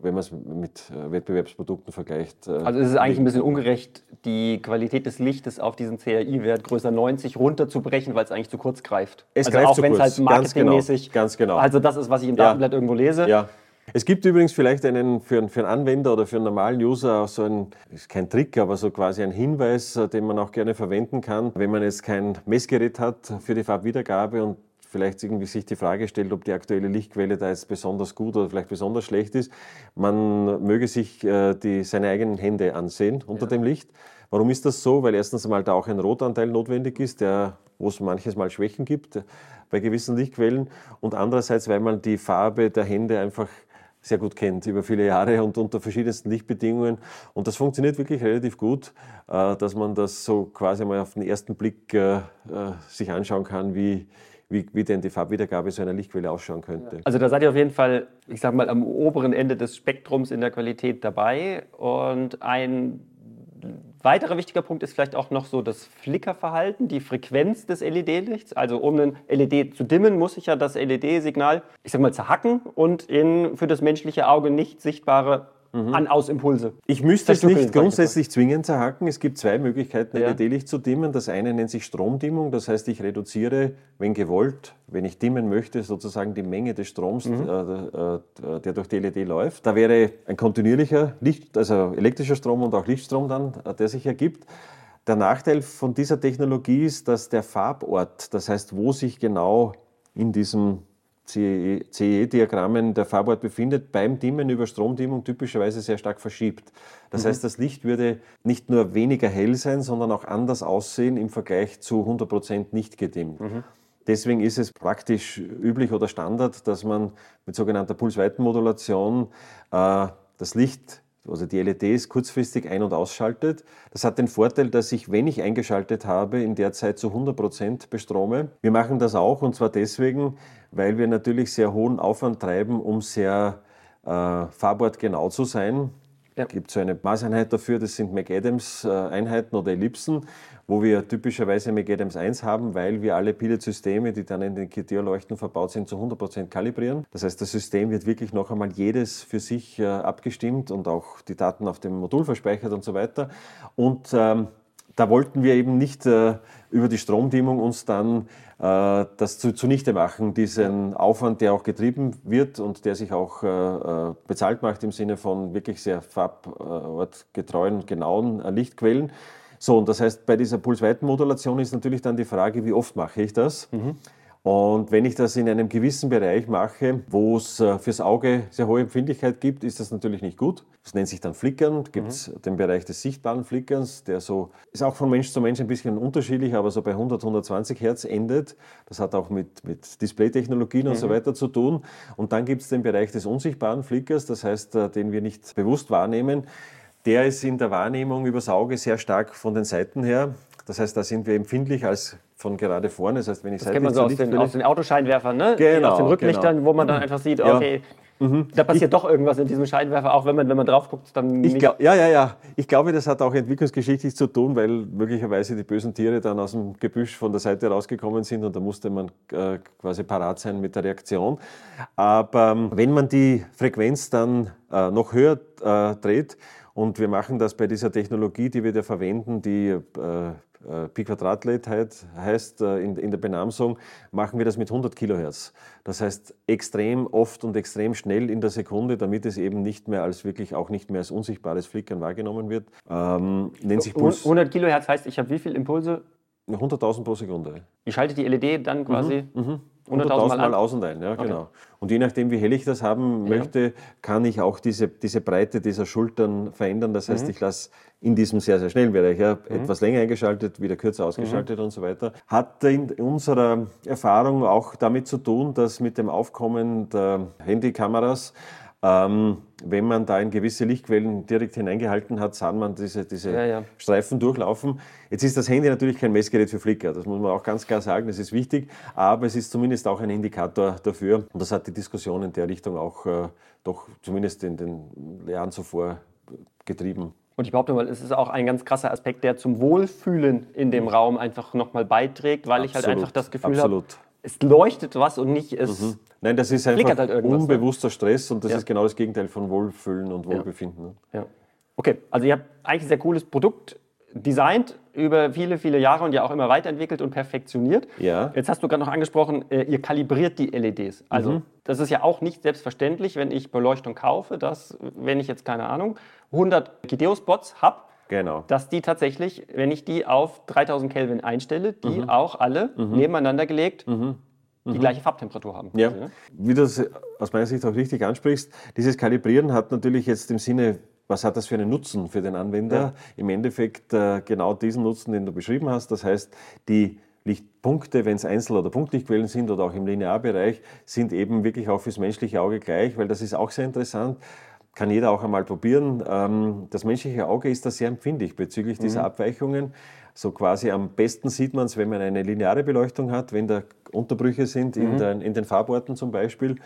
wenn man es mit äh, Wettbewerbsprodukten vergleicht. Also ist es eigentlich ein bisschen ungerecht, die Qualität des Lichtes auf diesen CRI-Wert größer 90 runterzubrechen, weil es eigentlich zu kurz greift. Es also greift auch wenn es halt marketingmäßig. Ganz genau. Ganz genau. Also das ist, was ich im Datenblatt ja. irgendwo lese. Ja. Es gibt übrigens vielleicht einen für, für einen Anwender oder für einen normalen User auch so ein, ist kein Trick, aber so quasi ein Hinweis, äh, den man auch gerne verwenden kann, wenn man jetzt kein Messgerät hat für die Farbwiedergabe und vielleicht irgendwie sich die Frage stellt, ob die aktuelle Lichtquelle da jetzt besonders gut oder vielleicht besonders schlecht ist. Man möge sich äh, die, seine eigenen Hände ansehen unter ja. dem Licht. Warum ist das so? Weil erstens einmal da auch ein Rotanteil notwendig ist, der, wo es manches Mal Schwächen gibt bei gewissen Lichtquellen und andererseits, weil man die Farbe der Hände einfach sehr gut kennt über viele Jahre und unter verschiedensten Lichtbedingungen. Und das funktioniert wirklich relativ gut, äh, dass man das so quasi mal auf den ersten Blick äh, äh, sich anschauen kann, wie, wie, wie denn die Farbwiedergabe so einer Lichtquelle ausschauen könnte. Also da seid ihr auf jeden Fall, ich sag mal, am oberen Ende des Spektrums in der Qualität dabei. Und ein weiterer wichtiger Punkt ist vielleicht auch noch so das Flickerverhalten, die Frequenz des LED-Lichts. Also um ein LED zu dimmen, muss ich ja das LED-Signal, ich sag mal, zerhacken und in für das menschliche Auge nicht sichtbare mhm. An-Aus-Impulse. Ich müsste es nicht grundsätzlich zwingend zerhacken. Es gibt zwei Möglichkeiten, ja. LED-Licht zu dimmen. Das eine nennt sich Stromdimmung, das heißt, ich reduziere, wenn gewollt, wenn ich dimmen möchte, sozusagen die Menge des Stroms, mhm. äh, äh, der durch die LED läuft. Da wäre ein kontinuierlicher Licht, also elektrischer Strom und auch Lichtstrom dann, äh, der sich ergibt. Der Nachteil von dieser Technologie ist, dass der Farbort, das heißt, wo sich genau in diesem CE-Diagrammen der Farbort befindet, beim Dimmen über Stromdimmung typischerweise sehr stark verschiebt. Das mhm. heißt, das Licht würde nicht nur weniger hell sein, sondern auch anders aussehen im Vergleich zu 100% nicht gedimmt. Mhm. Deswegen ist es praktisch üblich oder Standard, dass man mit sogenannter Pulsweitenmodulation äh, das Licht also die LEDs kurzfristig ein- und ausschaltet. Das hat den Vorteil, dass ich, wenn ich eingeschaltet habe, in der Zeit zu 100 Prozent bestrome. Wir machen das auch und zwar deswegen, weil wir natürlich sehr hohen Aufwand treiben, um sehr äh, fahrbortgenau zu sein. Es ja. gibt so eine Maßeinheit dafür, das sind McAdams-Einheiten oder Ellipsen, wo wir typischerweise McAdams 1 haben, weil wir alle Pilot-Systeme, die dann in den QT-Leuchten verbaut sind, zu 100% kalibrieren. Das heißt, das System wird wirklich noch einmal jedes für sich äh, abgestimmt und auch die Daten auf dem Modul verspeichert und so weiter. Und ähm, da wollten wir eben nicht äh, über die Stromdimmung uns dann das zu, zunichte machen, diesen Aufwand, der auch getrieben wird und der sich auch äh, äh bezahlt macht im Sinne von wirklich sehr fabortgetreuen und genauen äh, Lichtquellen. So, und das heißt, bei dieser Pulsweitenmodulation ist natürlich dann die Frage, wie oft mache ich das? Mhm. Und wenn ich das in einem gewissen Bereich mache, wo es äh, fürs Auge sehr hohe Empfindlichkeit gibt, ist das natürlich nicht gut. Das nennt sich dann Flickern. Gibt es mhm. den Bereich des sichtbaren Flickerns, der so, ist auch von Mensch zu Mensch ein bisschen unterschiedlich, aber so bei 100, 120 Hertz endet. Das hat auch mit, mit Displaytechnologien mhm. und so mhm. weiter zu tun. Und dann gibt es den Bereich des unsichtbaren Flickers, das heißt, äh, den wir nicht bewusst wahrnehmen. Der ist in der Wahrnehmung übers Auge sehr stark von den Seiten her. Das heißt, da sind wir empfindlich als von gerade vorne. Das heißt, wenn ich das kennt man so aus den, aus den, Autoscheinwerfern, ne? Genau, aus den Rücklichtern, genau. wo man dann einfach sieht, okay, ja. mhm. da passiert ich, doch irgendwas in diesem Scheinwerfer, auch wenn man, wenn man drauf guckt, dann ich glaub, Ja, ja, ja. Ich glaube, das hat auch entwicklungsgeschichtlich zu tun, weil möglicherweise die bösen Tiere dann aus dem Gebüsch von der Seite rausgekommen sind und da musste man äh, quasi parat sein mit der Reaktion. Aber ähm, wenn man die Frequenz dann äh, noch höher äh, dreht, und wir machen das bei dieser Technologie, die wir da verwenden, die äh, Pi Quadratlet heißt äh, in, in der Benamsung, machen wir das mit 100 Kilohertz. Das heißt extrem oft und extrem schnell in der Sekunde, damit es eben nicht mehr als wirklich auch nicht mehr als unsichtbares Flickern wahrgenommen wird. Ähm, nennt sich Puls. 100 Kilohertz heißt, ich habe wie viele Impulse? 100.000 pro Sekunde. Ich schalte die LED dann quasi mhm, mhm. 100.000 Mal, Mal aus und ein, ja, okay. genau. Und je nachdem, wie hell ich das haben ja. möchte, kann ich auch diese, diese Breite dieser Schultern verändern. Das heißt, mhm. ich lasse in diesem sehr, sehr schnellen Bereich ja, mhm. etwas länger eingeschaltet, wieder kürzer ausgeschaltet mhm. und so weiter. Hat in unserer Erfahrung auch damit zu tun, dass mit dem Aufkommen der Handykameras ähm, wenn man da in gewisse Lichtquellen direkt hineingehalten hat, sah man diese, diese ja, ja. Streifen durchlaufen. Jetzt ist das Handy natürlich kein Messgerät für Flicker, das muss man auch ganz klar sagen, das ist wichtig, aber es ist zumindest auch ein Indikator dafür und das hat die Diskussion in der Richtung auch äh, doch zumindest in den Jahren zuvor getrieben. Und ich behaupte mal, es ist auch ein ganz krasser Aspekt, der zum Wohlfühlen in dem Raum einfach nochmal beiträgt, weil Absolut. ich halt einfach das Gefühl habe, es leuchtet was und nicht es. Mhm. Nein, das ist einfach halt ne? unbewusster Stress und das ja. ist genau das Gegenteil von Wohlfühlen und Wohlbefinden. Ne? Ja. Okay, also ihr habt eigentlich ein sehr cooles Produkt designt über viele, viele Jahre und ja auch immer weiterentwickelt und perfektioniert. Ja. Jetzt hast du gerade noch angesprochen, äh, ihr kalibriert die LEDs. Also mhm. das ist ja auch nicht selbstverständlich, wenn ich Beleuchtung kaufe, dass, wenn ich jetzt keine Ahnung, 100 Gideo-Spots habe, Genau. Dass die tatsächlich, wenn ich die auf 3000 Kelvin einstelle, die mhm. auch alle mhm. nebeneinander gelegt mhm. die mhm. gleiche Farbtemperatur haben. Ja. ja. Wie du das aus meiner Sicht auch richtig ansprichst, dieses Kalibrieren hat natürlich jetzt im Sinne was hat das für einen Nutzen für den Anwender? Ja. Im Endeffekt äh, genau diesen Nutzen, den du beschrieben hast. Das heißt, die Lichtpunkte, wenn es Einzel- oder Punktlichtquellen sind oder auch im Linearbereich, sind eben wirklich auch fürs menschliche Auge gleich, weil das ist auch sehr interessant kann jeder auch einmal probieren. Ähm, das menschliche Auge ist da sehr empfindlich bezüglich dieser mhm. Abweichungen. So quasi am besten sieht man es, wenn man eine lineare Beleuchtung hat, wenn da Unterbrüche sind in, mhm. den, in den Farborten zum Beispiel.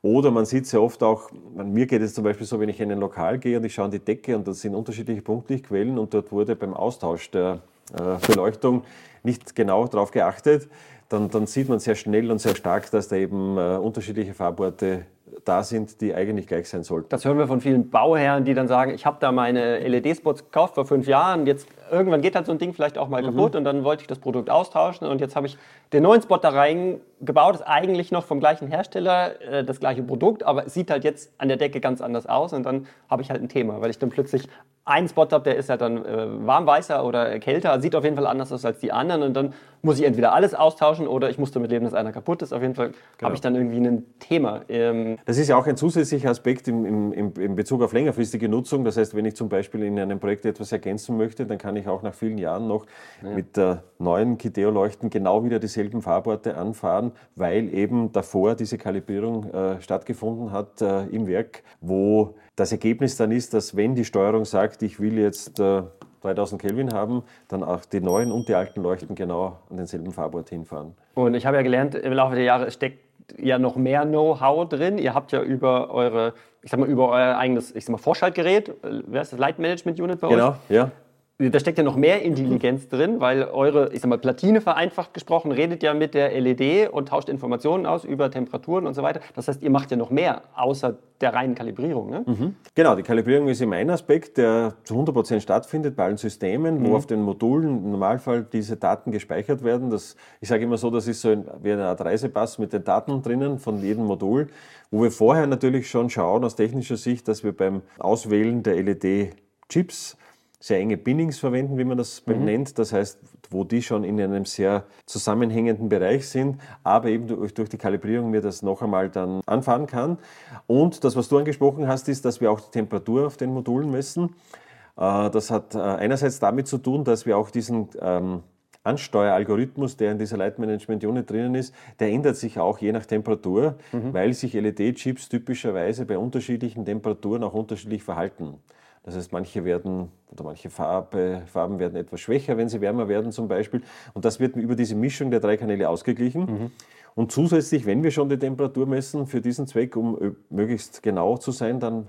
Oder man sieht sehr oft auch, mir geht es zum Beispiel so, wenn ich in ein Lokal gehe und ich schaue an die Decke und das sind unterschiedliche Punktlichtquellen und dort wurde beim Austausch der äh, Beleuchtung nicht genau darauf geachtet, dann, dann, sieht man sehr schnell und sehr stark, dass da eben äh, unterschiedliche Farborte da sind, die eigentlich gleich sein sollten. Das hören wir von vielen Bauherren, die dann sagen, ich habe da meine LED-Spots gekauft vor fünf Jahren, jetzt irgendwann geht halt so ein Ding vielleicht auch mal mhm. kaputt und dann wollte ich das Produkt austauschen und jetzt habe ich den neuen Spot da reingebaut, ist eigentlich noch vom gleichen Hersteller äh, das gleiche Produkt, aber es sieht halt jetzt an der Decke ganz anders aus und dann habe ich halt ein Thema, weil ich dann plötzlich einen Spot habe, der ist halt dann äh, warmweißer oder kälter, sieht auf jeden Fall anders aus als die anderen und dann muss ich entweder alles austauschen oder ich muss damit leben, dass einer kaputt ist. Auf jeden Fall genau. habe ich dann irgendwie ein Thema. Ähm das ist ja auch ein zusätzlicher Aspekt im, im, im Bezug auf längerfristige Nutzung. Das heißt, wenn ich zum Beispiel in einem Projekt etwas ergänzen möchte, dann kann ich auch nach vielen Jahren noch ja. mit der neuen Kideo-Leuchten genau wieder dieselben Farborte anfahren, weil eben davor diese Kalibrierung äh, stattgefunden hat äh, im Werk, wo das Ergebnis dann ist, dass wenn die Steuerung sagt, ich will jetzt äh, 3000 Kelvin haben, dann auch die neuen und die alten Leuchten genau an denselben Farbort hinfahren. Und ich habe ja gelernt, im Laufe der Jahre steckt ja noch mehr Know-how drin. Ihr habt ja über eure, ich sag mal, über euer eigenes, ich sag mal, Vorschaltgerät, äh, wer ist das, Light Management Unit bei euch? Genau, ja da steckt ja noch mehr Intelligenz drin, weil eure, ich sag mal, Platine vereinfacht gesprochen, redet ja mit der LED und tauscht Informationen aus über Temperaturen und so weiter. Das heißt, ihr macht ja noch mehr, außer der reinen Kalibrierung. Ne? Mhm. Genau, die Kalibrierung ist immer ein Aspekt, der zu 100% stattfindet bei allen Systemen, mhm. wo auf den Modulen im Normalfall diese Daten gespeichert werden. Das, ich sage immer so, das ist so ein, wie eine Art Reisepass mit den Daten drinnen von jedem Modul, wo wir vorher natürlich schon schauen aus technischer Sicht, dass wir beim Auswählen der LED-Chips sehr enge Binnings verwenden, wie man das mhm. nennt. Das heißt, wo die schon in einem sehr zusammenhängenden Bereich sind, aber eben durch, durch, die Kalibrierung mir das noch einmal dann anfahren kann. Und das, was du angesprochen hast, ist, dass wir auch die Temperatur auf den Modulen messen. Äh, das hat äh, einerseits damit zu tun, dass wir auch diesen ähm, Ansteueralgorithmus, der in dieser Light Management Unit drinnen ist, der ändert sich auch je nach Temperatur, mhm. weil sich LED-Chips typischerweise bei unterschiedlichen Temperaturen auch unterschiedlich verhalten. Das heißt, manche werden oder manche Farbe, Farben werden etwas schwächer, wenn sie wärmer werden zum Beispiel. Und das wird über diese Mischung der drei Kanäle ausgeglichen. Mhm. Und zusätzlich, wenn wir schon die Temperatur messen für diesen Zweck, um möglichst genau zu sein, dann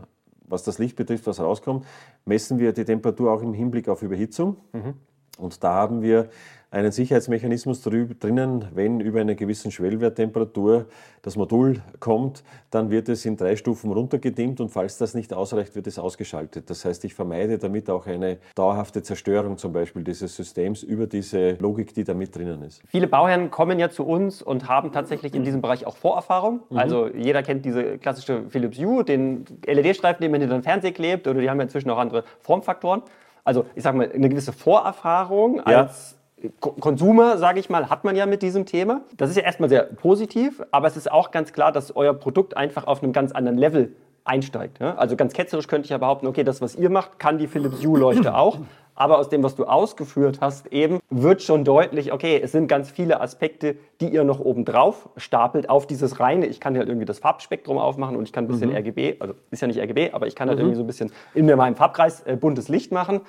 was das Licht betrifft, was rauskommt, messen wir die Temperatur auch im Hinblick auf Überhitzung. Mhm. Und da haben wir einen Sicherheitsmechanismus drinnen, wenn über eine gewissen Schwellwerttemperatur das Modul kommt, dann wird es in drei Stufen runtergedimmt und falls das nicht ausreicht, wird es ausgeschaltet. Das heißt, ich vermeide damit auch eine dauerhafte Zerstörung zum Beispiel dieses Systems über diese Logik, die da mit drinnen ist. Viele Bauherren kommen ja zu uns und haben tatsächlich in diesem Bereich auch Vorerfahrung. Mhm. Also jeder kennt diese klassische Philips Hue, den LED-Streifen, den man in den Fernseher klebt oder die haben ja inzwischen auch andere Formfaktoren. Also ich sage mal, eine gewisse Vorerfahrung ja. als Konsumer, sage ich mal, hat man ja mit diesem Thema. Das ist ja erstmal sehr positiv, aber es ist auch ganz klar, dass euer Produkt einfach auf einem ganz anderen Level einsteigt. Also ganz ketzerisch könnte ich ja behaupten, okay, das, was ihr macht, kann die Philips Hue-Leuchte auch. Aber aus dem, was du ausgeführt hast, eben wird schon deutlich, okay, es sind ganz viele Aspekte, die ihr noch oben drauf stapelt auf dieses reine. Ich kann halt irgendwie das Farbspektrum aufmachen und ich kann ein bisschen mhm. RGB, also ist ja nicht RGB, aber ich kann halt mhm. irgendwie so ein bisschen in meinem Farbkreis äh, buntes Licht machen.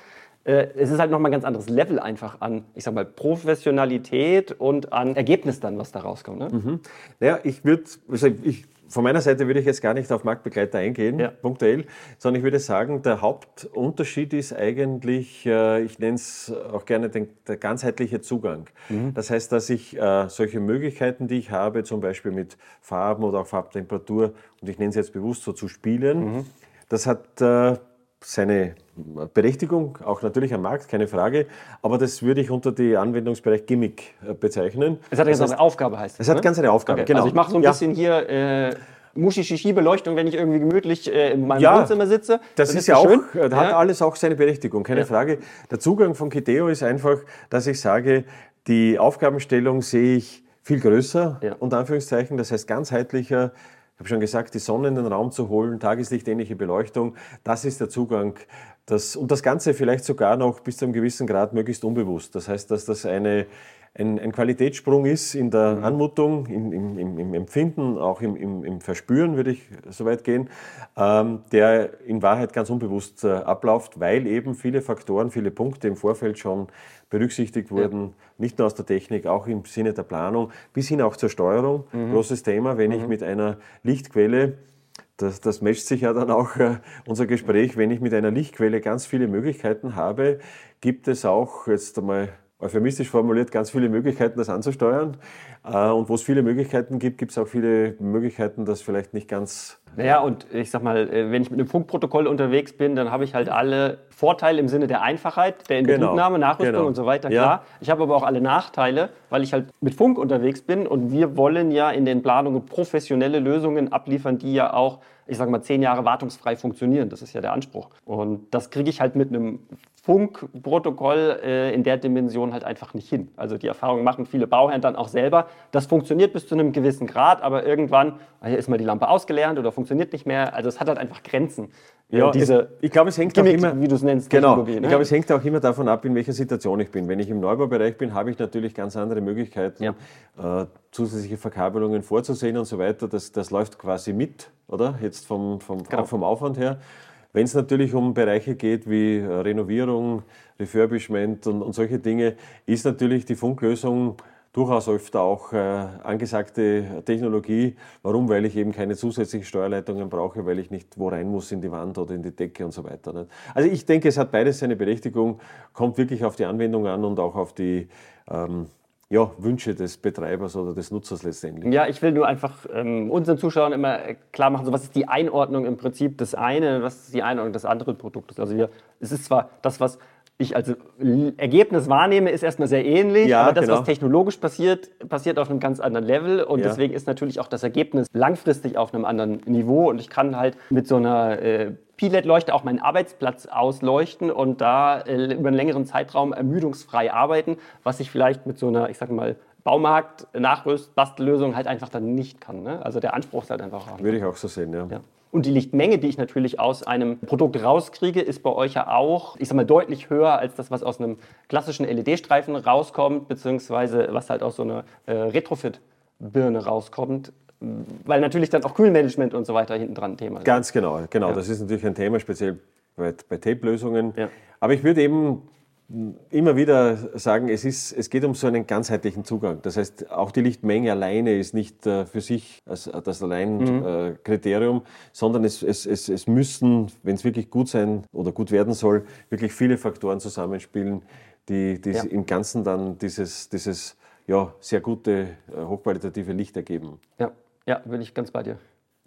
Äh, es ist halt nochmal ein ganz anderes Level einfach an, ich sag mal, Professionalität und an Ergebnis dann, was da rauskommt. Ne? Mhm. Naja, ich würde, also ich, von meiner Seite würde ich jetzt gar nicht auf Marktbegleiter eingehen, ja. punktuell, sondern ich würde sagen, der Hauptunterschied ist eigentlich, äh, ich nenne es auch gerne den, der ganzheitliche Zugang. Mhm. Das heißt, dass ich äh, solche Möglichkeiten, die ich habe, zum Beispiel mit Farben oder auch Farbtemperatur, und ich nenne es jetzt bewusst so zu spielen, mhm. das hat seine Berechtigung, auch natürlich am Markt, keine Frage, aber das würde ich unter die Anwendungsbereich Gimmick äh, bezeichnen. Es hat ja ganz eine Aufgabe, heißt es. Es hat ne? ganz eine Aufgabe, okay. genau. Also ich mache so ein ja. bisschen hier äh, Muschi-Shishi-Beleuchtung, wenn ich irgendwie gemütlich äh, in meinem ja, Wohnzimmer sitze. Das, das ist, ist ja schön. auch, da hat alles auch seine Berechtigung, keine ja. Frage. Der Zugang von Kideo ist einfach, dass ich sage, die Aufgabenstellung sehe ich viel größer, ja. unter Anführungszeichen, das heißt ganzheitlicher, ich habe schon gesagt, die Sonne in den Raum zu holen, tageslichtähnliche Beleuchtung, das ist der Zugang. Das, und das Ganze vielleicht sogar noch bis zu einem gewissen Grad möglichst unbewusst. Das heißt, dass das eine, ein, ein Qualitätssprung ist in der mhm. Anmutung, in, im, im, im, Empfinden, auch im, im, Verspüren, würde ich so weit gehen, ähm, der in Wahrheit ganz unbewusst äh, abläuft, weil eben viele Faktoren, viele Punkte im Vorfeld schon berücksichtigt wurden, ja. nicht nur aus der Technik, auch im Sinne der Planung, bis hin auch zur Steuerung. Mhm. Großes Thema, wenn mhm. ich mit einer Lichtquelle das, das matcht sich ja dann auch äh, unser Gespräch. Wenn ich mit einer Lichtquelle ganz viele Möglichkeiten habe, gibt es auch, jetzt einmal euphemistisch formuliert, ganz viele Möglichkeiten, das anzusteuern. Äh, und wo es viele Möglichkeiten gibt, gibt es auch viele Möglichkeiten, das vielleicht nicht ganz naja, und ich sag mal, äh, wenn ich mit einem Funkprotokoll unterwegs bin, dann habe ich halt alle Vorteile im Sinne der Einfachheit, der Inbetriebnahme, genau. Nachrüstung genau. und so weiter, klar. Ja. Ich habe aber auch alle Nachteile, weil ich halt mit Funk unterwegs bin und wir wollen ja in den Planungen professionelle Lösungen abliefern, die ja auch, ich sag mal, zehn Jahre wartungsfrei funktionieren. Das ist ja der Anspruch. Und das kriege ich halt mit einem Funkprotokoll äh, in der Dimension halt einfach nicht hin. Also die Erfahrung machen viele Bauherren dann auch selber. Das funktioniert bis zu einem gewissen Grad, aber irgendwann ah, ist mal die Lampe ausgelernt oder funktioniert nicht mehr. Also es hat halt einfach Grenzen. Äh, ja, diese es, ich glaube, es hängt Gimmick, auch immer, wie du es nennst, genau. Ne? Ich glaube, es hängt auch immer davon ab, in welcher Situation ich bin. Wenn ich im Neubaubereich bin, habe ich natürlich ganz andere Möglichkeiten, ja. äh, zusätzliche Verkabelungen vorzusehen und so weiter. Das, das läuft quasi mit, oder? Jetzt vom, vom, genau. vom Aufwand her. Wenn es natürlich um Bereiche geht wie äh, Renovierung, Refurbishment und, und solche Dinge, ist natürlich die Funklösung durchaus öfter auch äh, angesagte Technologie. Warum? Weil ich eben keine zusätzlichen Steuerleitungen brauche, weil ich nicht wo rein muss in die Wand oder in die Decke und so weiter. Nicht? Also ich denke, es hat beides seine Berechtigung, kommt wirklich auf die Anwendung an und auch auf die ähm, ja, Wünsche des Betreibers oder des Nutzers letztendlich. Ja, ich will nur einfach ähm, unseren Zuschauern immer klar machen, so was ist die Einordnung im Prinzip des einen, was ist die Einordnung des anderen Produktes. Also wir, es ist zwar das, was ich als Ergebnis wahrnehme, ist erstmal sehr ähnlich, ja, aber das, genau. was technologisch passiert, passiert auf einem ganz anderen Level und ja. deswegen ist natürlich auch das Ergebnis langfristig auf einem anderen Niveau und ich kann halt mit so einer äh, Pilet-Leuchte auch meinen Arbeitsplatz ausleuchten und da äh, über einen längeren Zeitraum ermüdungsfrei arbeiten, was ich vielleicht mit so einer, ich sag mal, Baumarkt, Nachrüst, Bastellösung halt einfach dann nicht kann. Ne? Also der Anspruch ist halt einfach. Würde ich auch so sehen, ja. ja. Und die Lichtmenge, die ich natürlich aus einem Produkt rauskriege, ist bei euch ja auch, ich sag mal, deutlich höher als das, was aus einem klassischen LED-Streifen rauskommt, beziehungsweise was halt aus so einer äh, Retrofit-Birne rauskommt. Weil natürlich dann auch Kühlmanagement und so weiter hinten dran ein Thema ist. Ganz genau, genau. Ja. Das ist natürlich ein Thema, speziell bei, bei Tape-Lösungen. Ja. Aber ich würde eben immer wieder sagen, es, ist, es geht um so einen ganzheitlichen Zugang. Das heißt, auch die Lichtmenge alleine ist nicht äh, für sich das, das Alleinkriterium, mhm. äh, sondern es, es, es, es müssen, wenn es wirklich gut sein oder gut werden soll, wirklich viele Faktoren zusammenspielen, die, die ja. im Ganzen dann dieses, dieses ja, sehr gute, äh, hochqualitative Licht ergeben. Ja, ja, bin ich ganz bei dir.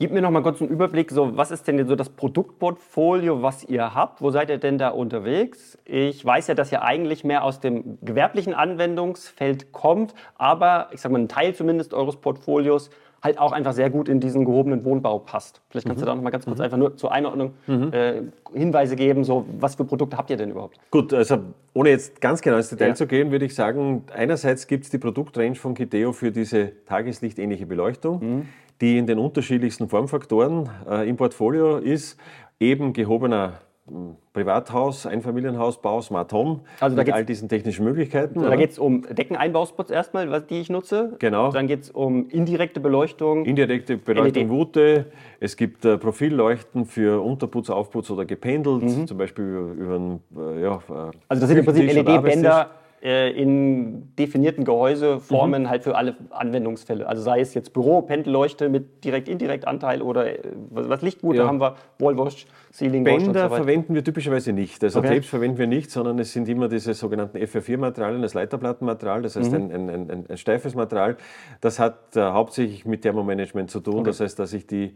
Gib mir noch mal kurz einen Überblick, so, was ist denn so das Produktportfolio, was ihr habt? Wo seid ihr denn da unterwegs? Ich weiß ja, dass ihr eigentlich mehr aus dem gewerblichen Anwendungsfeld kommt, aber ich sage mal, ein Teil zumindest eures Portfolios halt auch einfach sehr gut in diesen gehobenen Wohnbau passt. Vielleicht kannst mhm. du da noch mal ganz kurz mhm. einfach nur zur Einordnung mhm. äh, Hinweise geben, so was für Produkte habt ihr denn überhaupt? Gut, also ohne jetzt ganz genau ins Detail ja. zu gehen, würde ich sagen, einerseits gibt es die Produktrange von Gideo für diese tageslichtähnliche Beleuchtung. Mhm die in den unterschiedlichsten Formfaktoren äh, im Portfolio ist, eben gehobener Privathaus, Einfamilienhausbau, Smart Home, also mit all diesen technischen Möglichkeiten. Da geht es um Deckeneinbauspots erstmal, was, die ich nutze. Genau. Dann geht es um indirekte Beleuchtung. Indirekte Beleuchtung LED. Wute. Es gibt äh, Profilleuchten für Unterputz, Aufputz oder gependelt, mhm. zum Beispiel über, über äh, ja, Also das sind im Prinzip LED-Bänder in definierten Gehäuseformen mhm. halt für alle Anwendungsfälle. Also sei es jetzt Büro, Pendelleuchte mit direkt-indirekt-Anteil oder äh, was Lichtgute ja. haben wir, Wallwash, Ceiling Bänder so verwenden wir typischerweise nicht. Also okay. Tapes verwenden wir nicht, sondern es sind immer diese sogenannten FR4-Materialien, das Leiterplattenmaterial, das heißt mhm. ein, ein, ein, ein, steifes Material. Das hat äh, hauptsächlich mit Thermomanagement zu tun. Okay. Das heißt, dass ich die äh,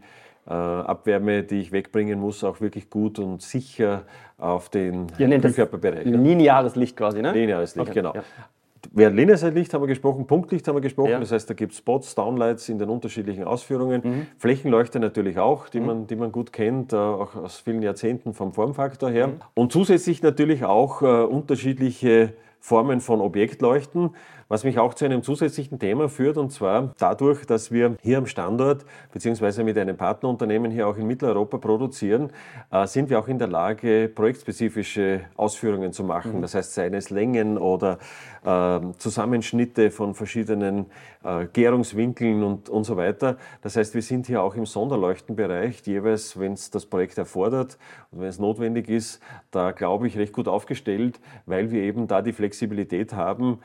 Abwärme, die ich wegbringen muss, auch wirklich gut und sicher auf den Kühlkörperbereich. Lineares Licht quasi, ne? Lineares Licht, okay. genau. Ja. Während Lineares haben wir gesprochen, Punktlicht haben wir gesprochen, ja. das heißt, da gibt es Spots, Downlights in den unterschiedlichen Ausführungen, mhm. Flächenleuchter natürlich auch, die, mhm. man, die man gut kennt, äh, auch aus vielen Jahrzehnten vom Formfaktor her. Mhm. Und zusätzlich natürlich auch äh, unterschiedliche Formen von Objektleuchten, was mich auch zu einem zusätzlichen Thema führt, und zwar dadurch, dass wir hier am Standort beziehungsweise mit einem Partnerunternehmen hier auch in Mitteleuropa produzieren, äh, sind wir auch in der Lage, projektspezifische Ausführungen zu machen. Mhm. Das heißt, seien es Längen oder äh, Zusammenschnitte von verschiedenen äh, Gärungswinkeln und, und so weiter. Das heißt, wir sind hier auch im Sonderleuchtenbereich, jeweils, wenn es das Projekt erfordert und wenn es notwendig ist, da glaube ich recht gut aufgestellt, weil wir eben da die Flexibilität haben,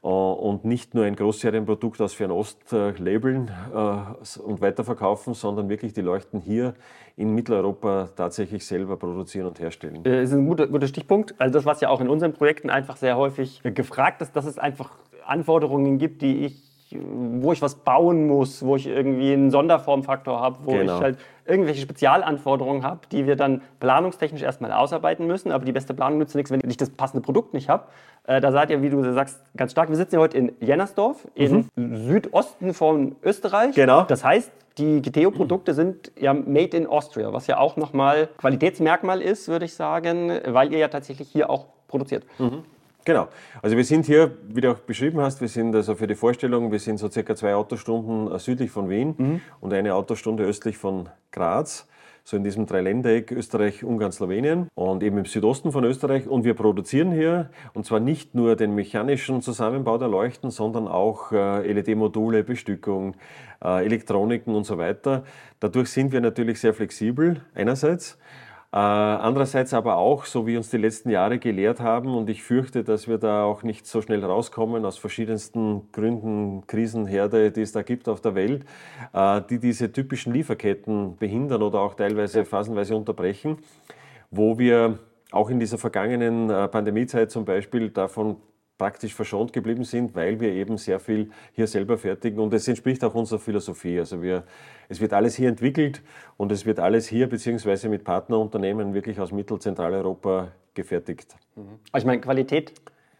und nicht nur ein Großserienprodukt aus Fernost äh, labeln äh, und weiterverkaufen, sondern wirklich die Leuchten hier in Mitteleuropa tatsächlich selber produzieren und herstellen. Das ist ein guter, guter Stichpunkt. Also das, was ja auch in unseren Projekten einfach sehr häufig gefragt ist, dass es einfach Anforderungen gibt, die ich wo ich was bauen muss, wo ich irgendwie einen Sonderformfaktor habe, wo genau. ich halt irgendwelche Spezialanforderungen habe, die wir dann planungstechnisch erstmal ausarbeiten müssen. Aber die beste Planung nützt nichts, wenn ich das passende Produkt nicht habe. Äh, da seid ihr, wie du sagst, ganz stark. Wir sitzen ja heute in Jennersdorf, mhm. im Südosten von Österreich. Genau. Das heißt, die Giteo-Produkte sind ja made in Austria, was ja auch nochmal Qualitätsmerkmal ist, würde ich sagen, weil ihr ja tatsächlich hier auch produziert. Mhm. Genau. Also wir sind hier, wie du auch beschrieben hast, wir sind also für die Vorstellung, wir sind so circa zwei Autostunden südlich von Wien mhm. und eine Autostunde östlich von Graz so in diesem Dreiländereck Österreich, Ungarn, Slowenien und eben im Südosten von Österreich. Und wir produzieren hier, und zwar nicht nur den mechanischen Zusammenbau der Leuchten, sondern auch äh, LED-Module, Bestückung, äh, Elektroniken und so weiter. Dadurch sind wir natürlich sehr flexibel einerseits äh, andererseits aber auch, so wie uns die letzten Jahre gelehrt haben, und ich fürchte, dass wir da auch nicht so schnell rauskommen aus verschiedensten Gründen, Krisenherde, die es da gibt auf der Welt, äh, die diese typischen Lieferketten behindern oder auch teilweise phasenweise unterbrechen, wo wir auch in dieser vergangenen äh, Pandemiezeit zum Beispiel davon praktisch verschont geblieben sind, weil wir eben sehr viel hier selber fertigen und es entspricht auch unserer Philosophie. Also wir, es wird alles hier entwickelt und es wird alles hier beziehungsweise mit Partnerunternehmen wirklich aus Mittelzentraleuropa gefertigt. Mhm. Also ich meine, Qualität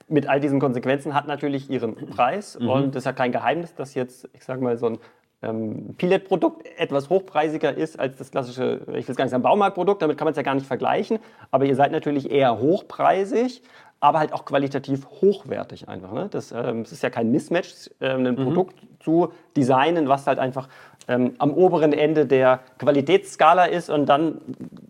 mit all diesen Konsequenzen hat natürlich ihren Preis mhm. und es ist ja kein Geheimnis, dass jetzt, ich sage mal, so ein ähm, Pillet-Produkt etwas hochpreisiger ist als das klassische, ich will es gar nicht sagen, Baumarktprodukt, damit kann man es ja gar nicht vergleichen, aber ihr seid natürlich eher hochpreisig aber halt auch qualitativ hochwertig einfach. Ne? Das, ähm, es ist ja kein Mismatch, äh, ein mhm. Produkt zu designen, was halt einfach ähm, am oberen Ende der Qualitätsskala ist und dann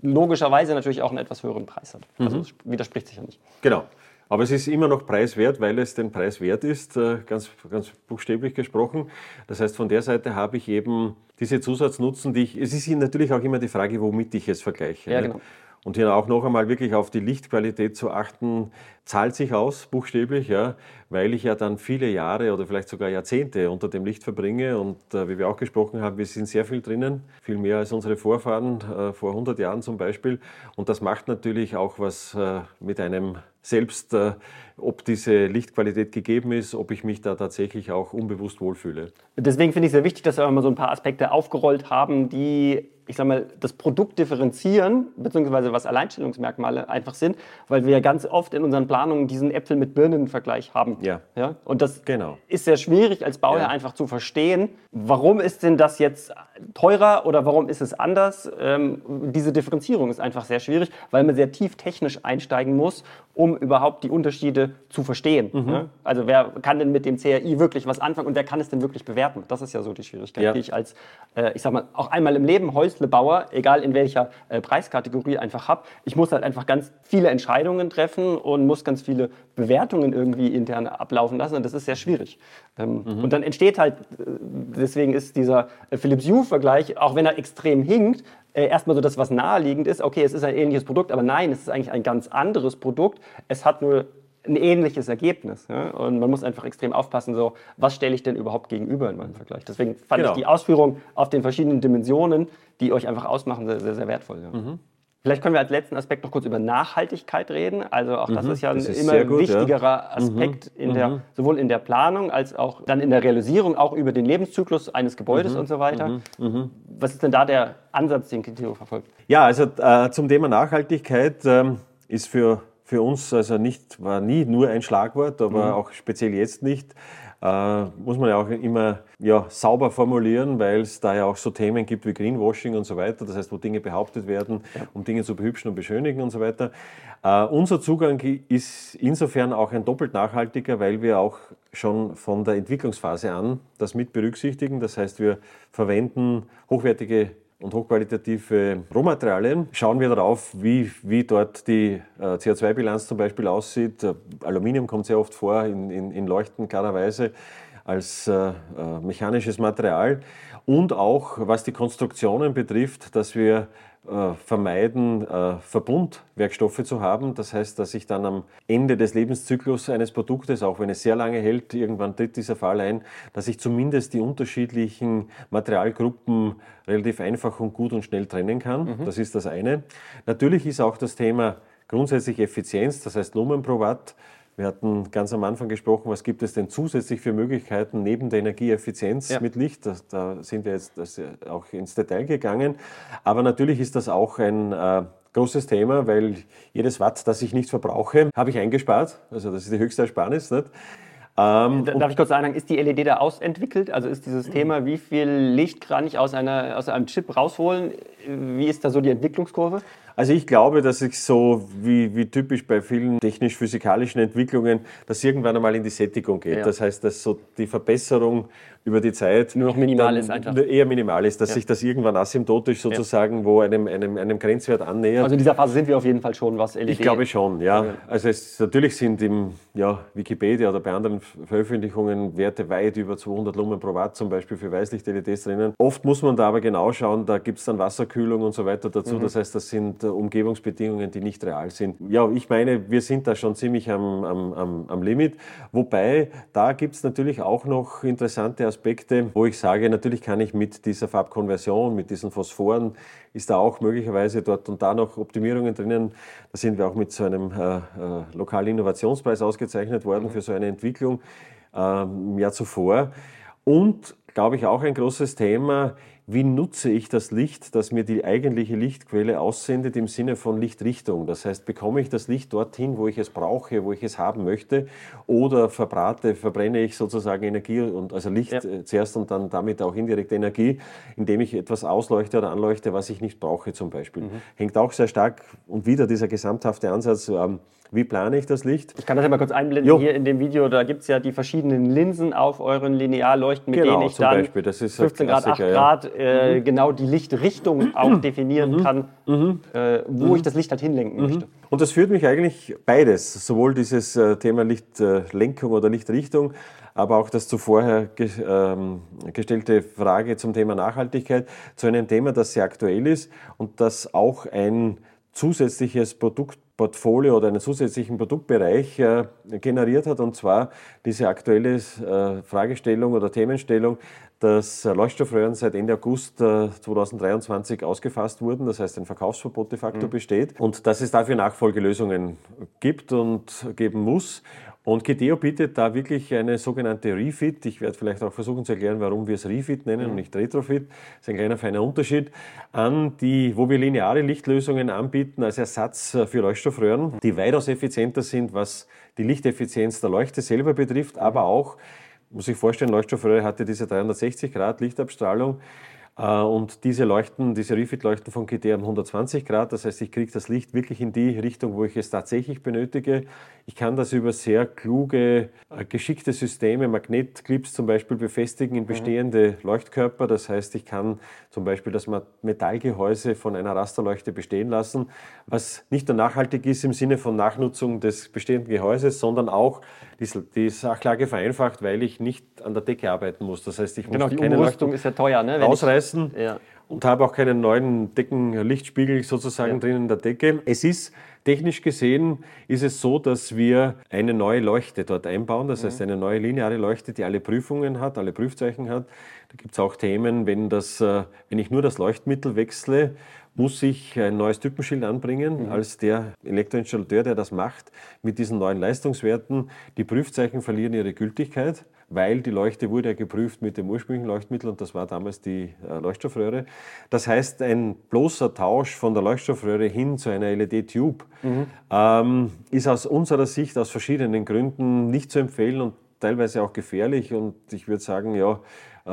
logischerweise natürlich auch einen etwas höheren Preis hat. Also mhm. das widerspricht sich ja nicht. Genau. Aber es ist immer noch preiswert, weil es den Preis wert ist, äh, ganz, ganz buchstäblich gesprochen. Das heißt, von der Seite habe ich eben diese Zusatznutzen, die ich, es ist natürlich auch immer die Frage, womit ich es vergleiche. Ja, ne? genau. Und hier auch noch einmal wirklich auf die Lichtqualität zu achten, zahlt sich aus, buchstäblich, ja, weil ich ja dann viele Jahre oder vielleicht sogar Jahrzehnte unter dem Licht verbringe. Und äh, wie wir auch gesprochen haben, wir sind sehr viel drinnen, viel mehr als unsere Vorfahren äh, vor 100 Jahren zum Beispiel. Und das macht natürlich auch was äh, mit einem selbst, äh, ob diese Lichtqualität gegeben ist, ob ich mich da tatsächlich auch unbewusst wohlfühle. Deswegen finde ich es sehr wichtig, dass wir mal so ein paar Aspekte aufgerollt haben, die ich sag mal, das Produkt differenzieren, beziehungsweise was Alleinstellungsmerkmale einfach sind, weil wir ja ganz oft in unseren Planungen diesen Äpfel mit Birnen-Vergleich haben. Ja. ja. Und das genau. ist sehr schwierig als Bauherr ja. einfach zu verstehen, warum ist denn das jetzt teurer oder warum ist es anders? Ähm, diese Differenzierung ist einfach sehr schwierig, weil man sehr tief technisch einsteigen muss, um überhaupt die Unterschiede zu verstehen. Mhm. Ja? Also wer kann denn mit dem CRI wirklich was anfangen und wer kann es denn wirklich bewerten? Das ist ja so die Schwierigkeit, ja. die ich als, äh, ich sag mal, auch einmal im Leben Häuslebauer, egal in welcher äh, Preiskategorie einfach habe. Ich muss halt einfach ganz viele Entscheidungen treffen und muss ganz viele Bewertungen irgendwie intern ablaufen lassen und das ist sehr schwierig. Ähm, mhm. Und dann entsteht halt, äh, deswegen ist dieser äh, Philips Hue-Vergleich, auch wenn er extrem hinkt, äh, erstmal so das, was naheliegend ist, okay, es ist ein ähnliches Produkt, aber nein, es ist eigentlich ein ganz anderes Produkt. Es hat nur ein ähnliches Ergebnis. Ja? Und man muss einfach extrem aufpassen, so, was stelle ich denn überhaupt gegenüber in meinem Vergleich. Deswegen fand genau. ich die Ausführung auf den verschiedenen Dimensionen, die euch einfach ausmachen, sehr, sehr, sehr wertvoll. Ja. Mhm. Vielleicht können wir als letzten Aspekt noch kurz über Nachhaltigkeit reden. Also auch das mhm, ist ja ein ist immer gut, wichtigerer ja. Aspekt mhm, in der, mhm. sowohl in der Planung als auch dann in der Realisierung, auch über den Lebenszyklus eines Gebäudes mhm, und so weiter. Mhm, mhm. Was ist denn da der Ansatz, den Kitio verfolgt? Ja, also äh, zum Thema Nachhaltigkeit ähm, ist für, für uns also nicht, war nie nur ein Schlagwort, aber auch speziell jetzt nicht äh, muss man ja auch immer ja, sauber formulieren, weil es da ja auch so Themen gibt wie Greenwashing und so weiter, das heißt, wo Dinge behauptet werden, ja. um Dinge zu behübschen und beschönigen und so weiter. Äh, unser Zugang ist insofern auch ein doppelt nachhaltiger, weil wir auch schon von der Entwicklungsphase an das mit berücksichtigen. Das heißt, wir verwenden hochwertige und hochqualitative Rohmaterialien. Schauen wir darauf, wie, wie dort die äh, CO2-Bilanz zum Beispiel aussieht. Äh, Aluminium kommt sehr oft vor in, in, in Leuchten klarerweise als äh, äh, mechanisches Material. Und auch was die Konstruktionen betrifft, dass wir vermeiden, äh, Verbundwerkstoffe zu haben. Das heißt, dass ich dann am Ende des Lebenszyklus eines Produktes, auch wenn es sehr lange hält, irgendwann tritt dieser Fall ein, dass ich zumindest die unterschiedlichen Materialgruppen relativ einfach und gut und schnell trennen kann. Mhm. Das ist das eine. Natürlich ist auch das Thema grundsätzlich Effizienz, das heißt Lumen pro Watt, wir hatten ganz am Anfang gesprochen, was gibt es denn zusätzlich für Möglichkeiten neben der Energieeffizienz ja. mit Licht? Da, da, sind wir jetzt auch ins Detail gegangen. Aber natürlich ist das auch ein äh, großes Thema, weil jedes Watt, das ich nicht verbrauche, habe ich eingespart. Also das ist die höchste Ersparnis. Nicht? Ähm, Darf ich kurz sagen, ist die LED da ausentwickelt? Also ist dieses Thema, wie viel Licht kann ich aus, einer, aus einem Chip rausholen? Wie ist da so die Entwicklungskurve? Also ich glaube, dass ich so wie, wie typisch bei vielen technisch-physikalischen Entwicklungen, dass irgendwann einmal in die Sättigung geht. Ja. Das heißt, dass so die Verbesserung über die Zeit nur noch minimal ist einfach. Eher minimal ist, dass ja. sich das irgendwann asymptotisch sozusagen ja. wo einem, einem, einem Grenzwert annähert. Also in dieser Phase sind wir auf jeden Fall schon, was LED... Ich glaube schon, ja. Also es, natürlich sind im ja, Wikipedia oder bei anderen Veröffentlichungen Werte weit über 200 Lumen pro Watt zum Beispiel für Weißlicht-LEDs drinnen. Oft muss man da aber genau schauen, da gibt es dann Wasserkühlung und so weiter dazu. Mhm. Das heißt, das sind äh, Umgebungsbedingungen, die nicht real sind. Ja, ich meine, wir sind da schon ziemlich am, am, am, am Limit. Wobei, da gibt es natürlich auch noch interessante Aspekte, wo ich sage, natürlich kann ich mit dieser Farbkonversion, mit diesen Phosphoren, ist da auch möglicherweise dort und da noch Optimierungen drinnen. Da sind wir auch mit so einem äh, äh, lokalen Innovationspreis ausgezeichnet worden mhm. für so eine Entwicklung äh, im Jahr zuvor. Und, glaube ich, auch ein großes Thema, wie nutze ich das Licht, das mir die eigentliche Lichtquelle aussendet im Sinne von Lichtrichtung. Das heißt, bekomme ich das Licht dorthin, wo ich es brauche, wo ich es haben möchte, oder verbrate, verbrenne ich sozusagen Energie und also Licht ja. Äh, zuerst und dann damit auch indirekte Energie, indem ich etwas ausleuchte oder anleuchte, was ich nicht brauche zum Beispiel. Mhm. Hängt auch sehr stark und wieder dieser gesamthafte Ansatz. Ähm, wie plane ich das Licht? Ich kann das ja mal kurz einblenden jo. hier in dem Video. Da gibt es ja die verschiedenen Linsen auf euren Linearleuchten, mit genau, denen ich dann Beispiel. Das ist 15 Grad, 8 Grad äh, mhm. genau die Lichtrichtung auch definieren mhm. kann, mhm. äh, wo mhm. ich das Licht halt hinlenken mhm. möchte. Und das führt mich eigentlich beides, sowohl dieses äh, Thema Lichtlenkung oder Lichtrichtung, aber auch das zuvor ähm, gestellte Frage zum Thema Nachhaltigkeit zu einem Thema, das sehr aktuell ist und das auch ein zusätzliches Produkt Portfolio oder einen zusätzlichen Produktbereich äh, generiert hat, und zwar diese aktuelle äh, Fragestellung oder Themenstellung, dass Leuchtstoffröhren seit Ende August äh, 2023 ausgefasst wurden, das heißt ein Verkaufsverbot de facto mhm. besteht und dass es dafür Nachfolgelösungen gibt und geben muss. Und Gideo bietet da wirklich eine sogenannte Refit. Ich werde vielleicht auch versuchen zu erklären, warum wir es Refit nennen mhm. und nicht Retrofit. Das ist ein kleiner feiner Unterschied. An die, wo wir lineare Lichtlösungen anbieten als Ersatz für Leuchtstoffröhren, die weitaus effizienter sind, was die Lichteffizienz der Leuchte selber betrifft, aber auch, muss ich vorstellen, Leuchtstoffröhre hatte diese 360 Grad Lichtabstrahlung. Äh, und diese Leuchten, diese Refit-Leuchten von GT haben 120 Grad, das heißt, ich kriege das Licht wirklich in die Richtung, wo ich es tatsächlich benötige. Ich kann das über sehr kluge, äh, geschickte Systeme, Magnetclips zum Beispiel, befestigen in mhm. bestehende Leuchtkörper. Das heißt, ich kann zum Beispiel das Metallgehäuse von einer Rasterleuchte bestehen lassen, was nicht nur nachhaltig ist im Sinne von Nachnutzung des bestehenden Gehäuses, sondern auch die, Sachlage vereinfacht, weil ich nicht an der Decke arbeiten muss. Das heißt, ich muss genau, die keine Umrüstung ist ja teuer, ne? ausreißen ich, ja. und habe auch keinen neuen Deckenlichtspiegel sozusagen ja. drin in der Decke. Es ist Technisch gesehen ist es so, dass wir eine neue Leuchte dort einbauen, das heißt mhm. eine neue lineare Leuchte, die alle Prüfungen hat, alle Prüfzeichen hat. Da gibt es auch Themen, wenn, das, äh, wenn ich nur das Leuchtmittel wechsle, muss ich ein neues Typenschild anbringen mhm. als der Elektroinstallateur, der das macht, mit diesen neuen Leistungswerten. Die Prüfzeichen verlieren ihre Gültigkeit, weil die Leuchte wurde ja geprüft mit dem ursprünglichen Leuchtmittel und das war damals die äh, Leuchtstoffröhre. Das heißt, ein bloßer Tausch von der Leuchtstoffröhre hin zu einer LED-Tube mhm. ähm, ist aus unserer Sicht aus verschiedenen Gründen nicht zu empfehlen und teilweise auch gefährlich und ich würde sagen, ja, äh,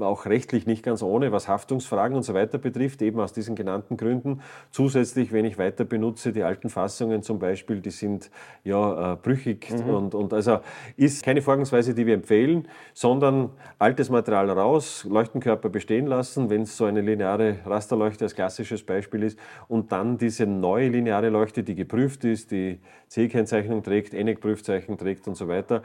auch rechtlich nicht ganz ohne, was Haftungsfragen und so weiter betrifft, eben aus diesen genannten Gründen. Zusätzlich, wenn ich weiter benutze, die alten Fassungen zum Beispiel, die sind ja äh, brüchig mhm. und, und also ist keine Vorgangsweise, die wir empfehlen, sondern altes Material raus, Leuchtenkörper bestehen lassen, wenn es so eine lineare Rasterleuchte als klassisches Beispiel ist und dann diese neue lineare Leuchte, die geprüft ist, die C-Kennzeichnung trägt, ENIAC-Prüfzeichen trägt und so weiter,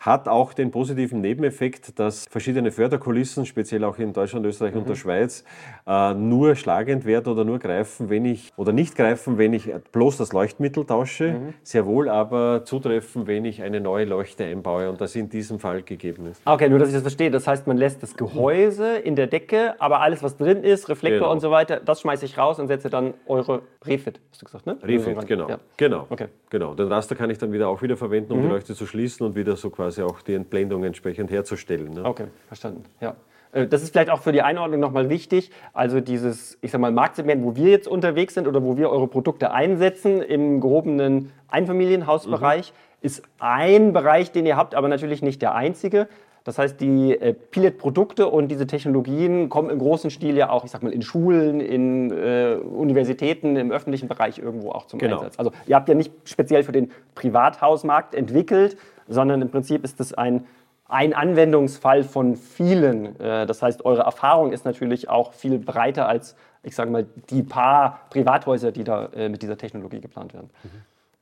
hat auch den positiven Nebeneffekt, dass verschiedene Förderkulissen, speziell auch in Deutschland, Österreich mhm. und der Schweiz, äh, nur schlagend werden oder nur greifen, wenn ich, oder nicht greifen, wenn ich bloß das Leuchtmittel tausche, mhm. sehr wohl aber zutreffen, wenn ich eine neue Leuchte einbaue und das in diesem Fall gegeben ist. Okay, nur dass ich das verstehe. Das heißt, man lässt das Gehäuse in der Decke, aber alles, was drin ist, Reflektor genau. und so weiter, das schmeiße ich raus und setze dann eure Refit, hast du gesagt, ne? Refit, genau. Ja. Genau. Okay. genau. Den Raster kann ich dann wieder auch wieder verwenden, um mhm. die Leuchte zu schließen und wieder so quasi quasi auch die Entblendung entsprechend herzustellen. Ne? Okay, verstanden. Ja. Äh, das ist vielleicht auch für die Einordnung nochmal wichtig. Also dieses, ich sag mal, Marktsegment, wo wir jetzt unterwegs sind oder wo wir eure Produkte einsetzen im gehobenen Einfamilienhausbereich, mhm. ist ein Bereich, den ihr habt, aber natürlich nicht der einzige. Das heißt, die äh, Pilot-Produkte und diese Technologien kommen im großen Stil ja auch, ich sag mal, in Schulen, in äh, Universitäten, im öffentlichen Bereich irgendwo auch zum genau. Einsatz. Also ihr habt ja nicht speziell für den Privathausmarkt entwickelt, sondern im Prinzip ist es ein ein Anwendungsfall von vielen. Äh, das heißt, eure Erfahrung ist natürlich auch viel breiter als, ich sage mal, die paar Privathäuser, die da äh, mit dieser Technologie geplant werden.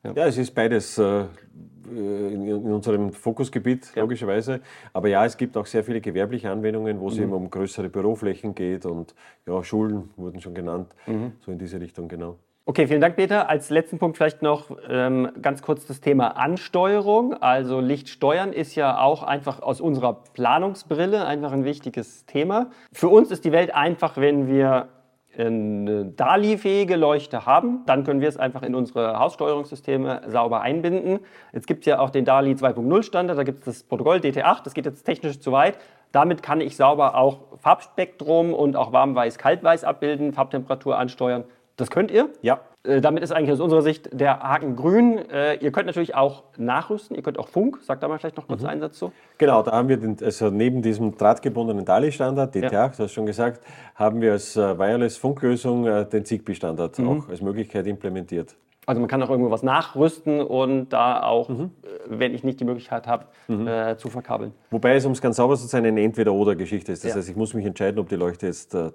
Ja. ja, es ist beides äh, in unserem Fokusgebiet, ja. logischerweise. Aber ja, es gibt auch sehr viele gewerbliche Anwendungen, wo es mhm. eben um größere Büroflächen geht und ja, Schulen wurden schon genannt, mhm. so in diese Richtung, genau. Okay, vielen Dank, Peter. Als letzten Punkt vielleicht noch ähm, ganz kurz das Thema Ansteuerung. Also Lichtsteuern ist ja auch einfach aus unserer Planungsbrille einfach ein wichtiges Thema. Für uns ist die Welt einfach, wenn wir eine DALI-fähige Leuchte haben, dann können wir es einfach in unsere Haussteuerungssysteme sauber einbinden. Jetzt gibt es ja auch den DALI 2.0 Standard, da gibt es das Protokoll DT8, das geht jetzt technisch zu weit. Damit kann ich sauber auch Farbspektrum und auch warm-weiß-kalt-weiß abbilden, Farbtemperatur ansteuern. Das könnt ihr? Ja. Äh, damit ist eigentlich aus unserer Sicht der Haken grün. Äh, ihr könnt natürlich auch nachrüsten, ihr könnt auch Funk. Sagt da mal vielleicht noch kurz mhm. einen Satz zu. Genau, da haben wir den, also neben diesem drahtgebundenen DALI-Standard, DT8, ja. du hast schon gesagt, haben wir als äh, Wireless-Funklösung den Zigbee-Standard mhm. auch als Möglichkeit implementiert. Also man kann auch irgendwo was nachrüsten und da auch, mhm. wenn ich nicht die Möglichkeit habe, mhm. äh, zu verkabeln. Wobei es, um es ganz sauber zu sein, eine Entweder-Oder-Geschichte ist. Das ja. heißt, ich muss mich entscheiden, ob die Leuchte jetzt äh,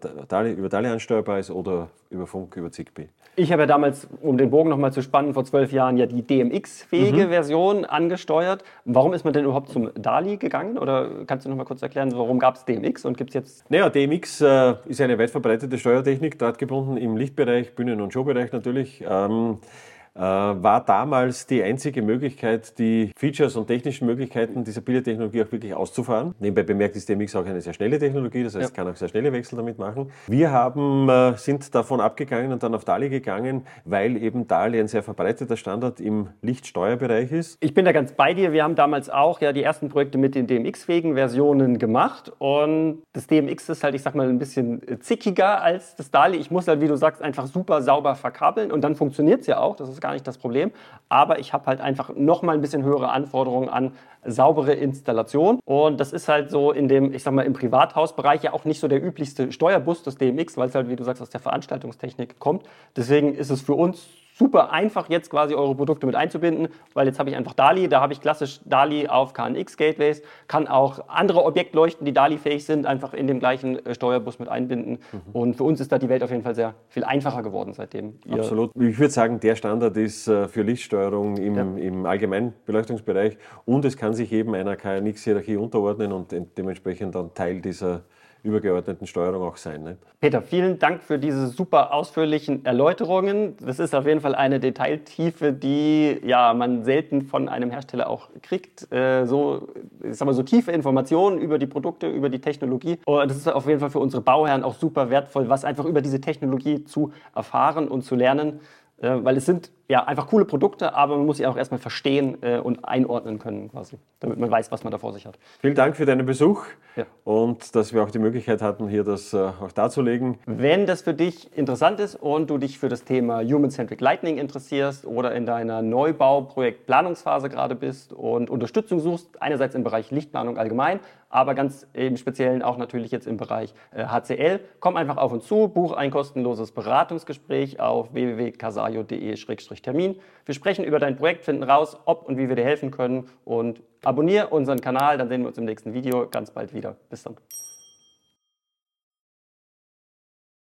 über DALI ansteuerbar ist oder über Funk, über Zigbee. Ich habe ja damals, um den Bogen nochmal zu spannen, vor zwölf Jahren ja die DMX-fähige mhm. Version angesteuert. Warum ist man denn überhaupt zum DALI gegangen? Oder kannst du nochmal kurz erklären, warum gab es DMX und gibt es jetzt... Naja, DMX äh, ist eine weit verbreitete Steuertechnik, drahtgebunden im Lichtbereich, Bühnen- und Showbereich natürlich. Ähm, äh, war damals die einzige Möglichkeit, die Features und technischen Möglichkeiten dieser Bildertechnologie auch wirklich auszufahren. Nebenbei bemerkt ist DMX auch eine sehr schnelle Technologie, das heißt, ja. kann auch sehr schnelle Wechsel damit machen. Wir haben, äh, sind davon abgegangen und dann auf DALI gegangen, weil eben DALI ein sehr verbreiteter Standard im Lichtsteuerbereich ist. Ich bin da ganz bei dir. Wir haben damals auch ja die ersten Projekte mit den DMX-fähigen Versionen gemacht und das DMX ist halt, ich sag mal, ein bisschen zickiger als das DALI. Ich muss halt, wie du sagst, einfach super sauber verkabeln und dann funktioniert es ja auch. Das ist gar nicht das Problem. Aber ich habe halt einfach noch mal ein bisschen höhere Anforderungen an saubere Installation. Und das ist halt so in dem, ich sag mal, im Privathausbereich ja auch nicht so der üblichste Steuerbus des DMX, weil es halt, wie du sagst, aus der Veranstaltungstechnik kommt. Deswegen ist es für uns super einfach, jetzt quasi eure Produkte mit einzubinden, weil jetzt habe ich einfach DALI, da habe ich klassisch DALI auf KNX-Gateways, kann auch andere Objektleuchten, die DALI-fähig sind, einfach in dem gleichen äh, Steuerbus mit einbinden. Mhm. Und für uns ist da die Welt auf jeden Fall sehr viel einfacher geworden seitdem. Absolut. Ich würde sagen, der Standard ist äh, für Lichtsteuerung im, ja. im allgemeinen Beleuchtungsbereich und es kann sich eben einer KNX-Hierarchie unterordnen und dementsprechend dann Teil dieser übergeordneten Steuerung auch sein. Ne? Peter, vielen Dank für diese super ausführlichen Erläuterungen. Das ist auf jeden Fall eine Detailtiefe, die ja, man selten von einem Hersteller auch kriegt. Äh, so, ich sag mal, so tiefe Informationen über die Produkte, über die Technologie. Und das ist auf jeden Fall für unsere Bauherren auch super wertvoll, was einfach über diese Technologie zu erfahren und zu lernen. Äh, weil es sind ja einfach coole Produkte, aber man muss sie auch erstmal verstehen äh, und einordnen können, quasi, damit man weiß, was man da vor sich hat. Vielen Dank für deinen Besuch ja. und dass wir auch die Möglichkeit hatten, hier das äh, auch darzulegen. Wenn das für dich interessant ist und du dich für das Thema Human-Centric Lightning interessierst oder in deiner Neubau-Projekt-Planungsphase gerade bist und Unterstützung suchst, einerseits im Bereich Lichtplanung allgemein, aber ganz im Speziellen auch natürlich jetzt im Bereich HCL, komm einfach auf uns zu, buch ein kostenloses Beratungsgespräch auf www.casayo.de Termin. Wir sprechen über dein Projekt, finden raus, ob und wie wir dir helfen können und abonniere unseren Kanal, dann sehen wir uns im nächsten Video ganz bald wieder. Bis dann.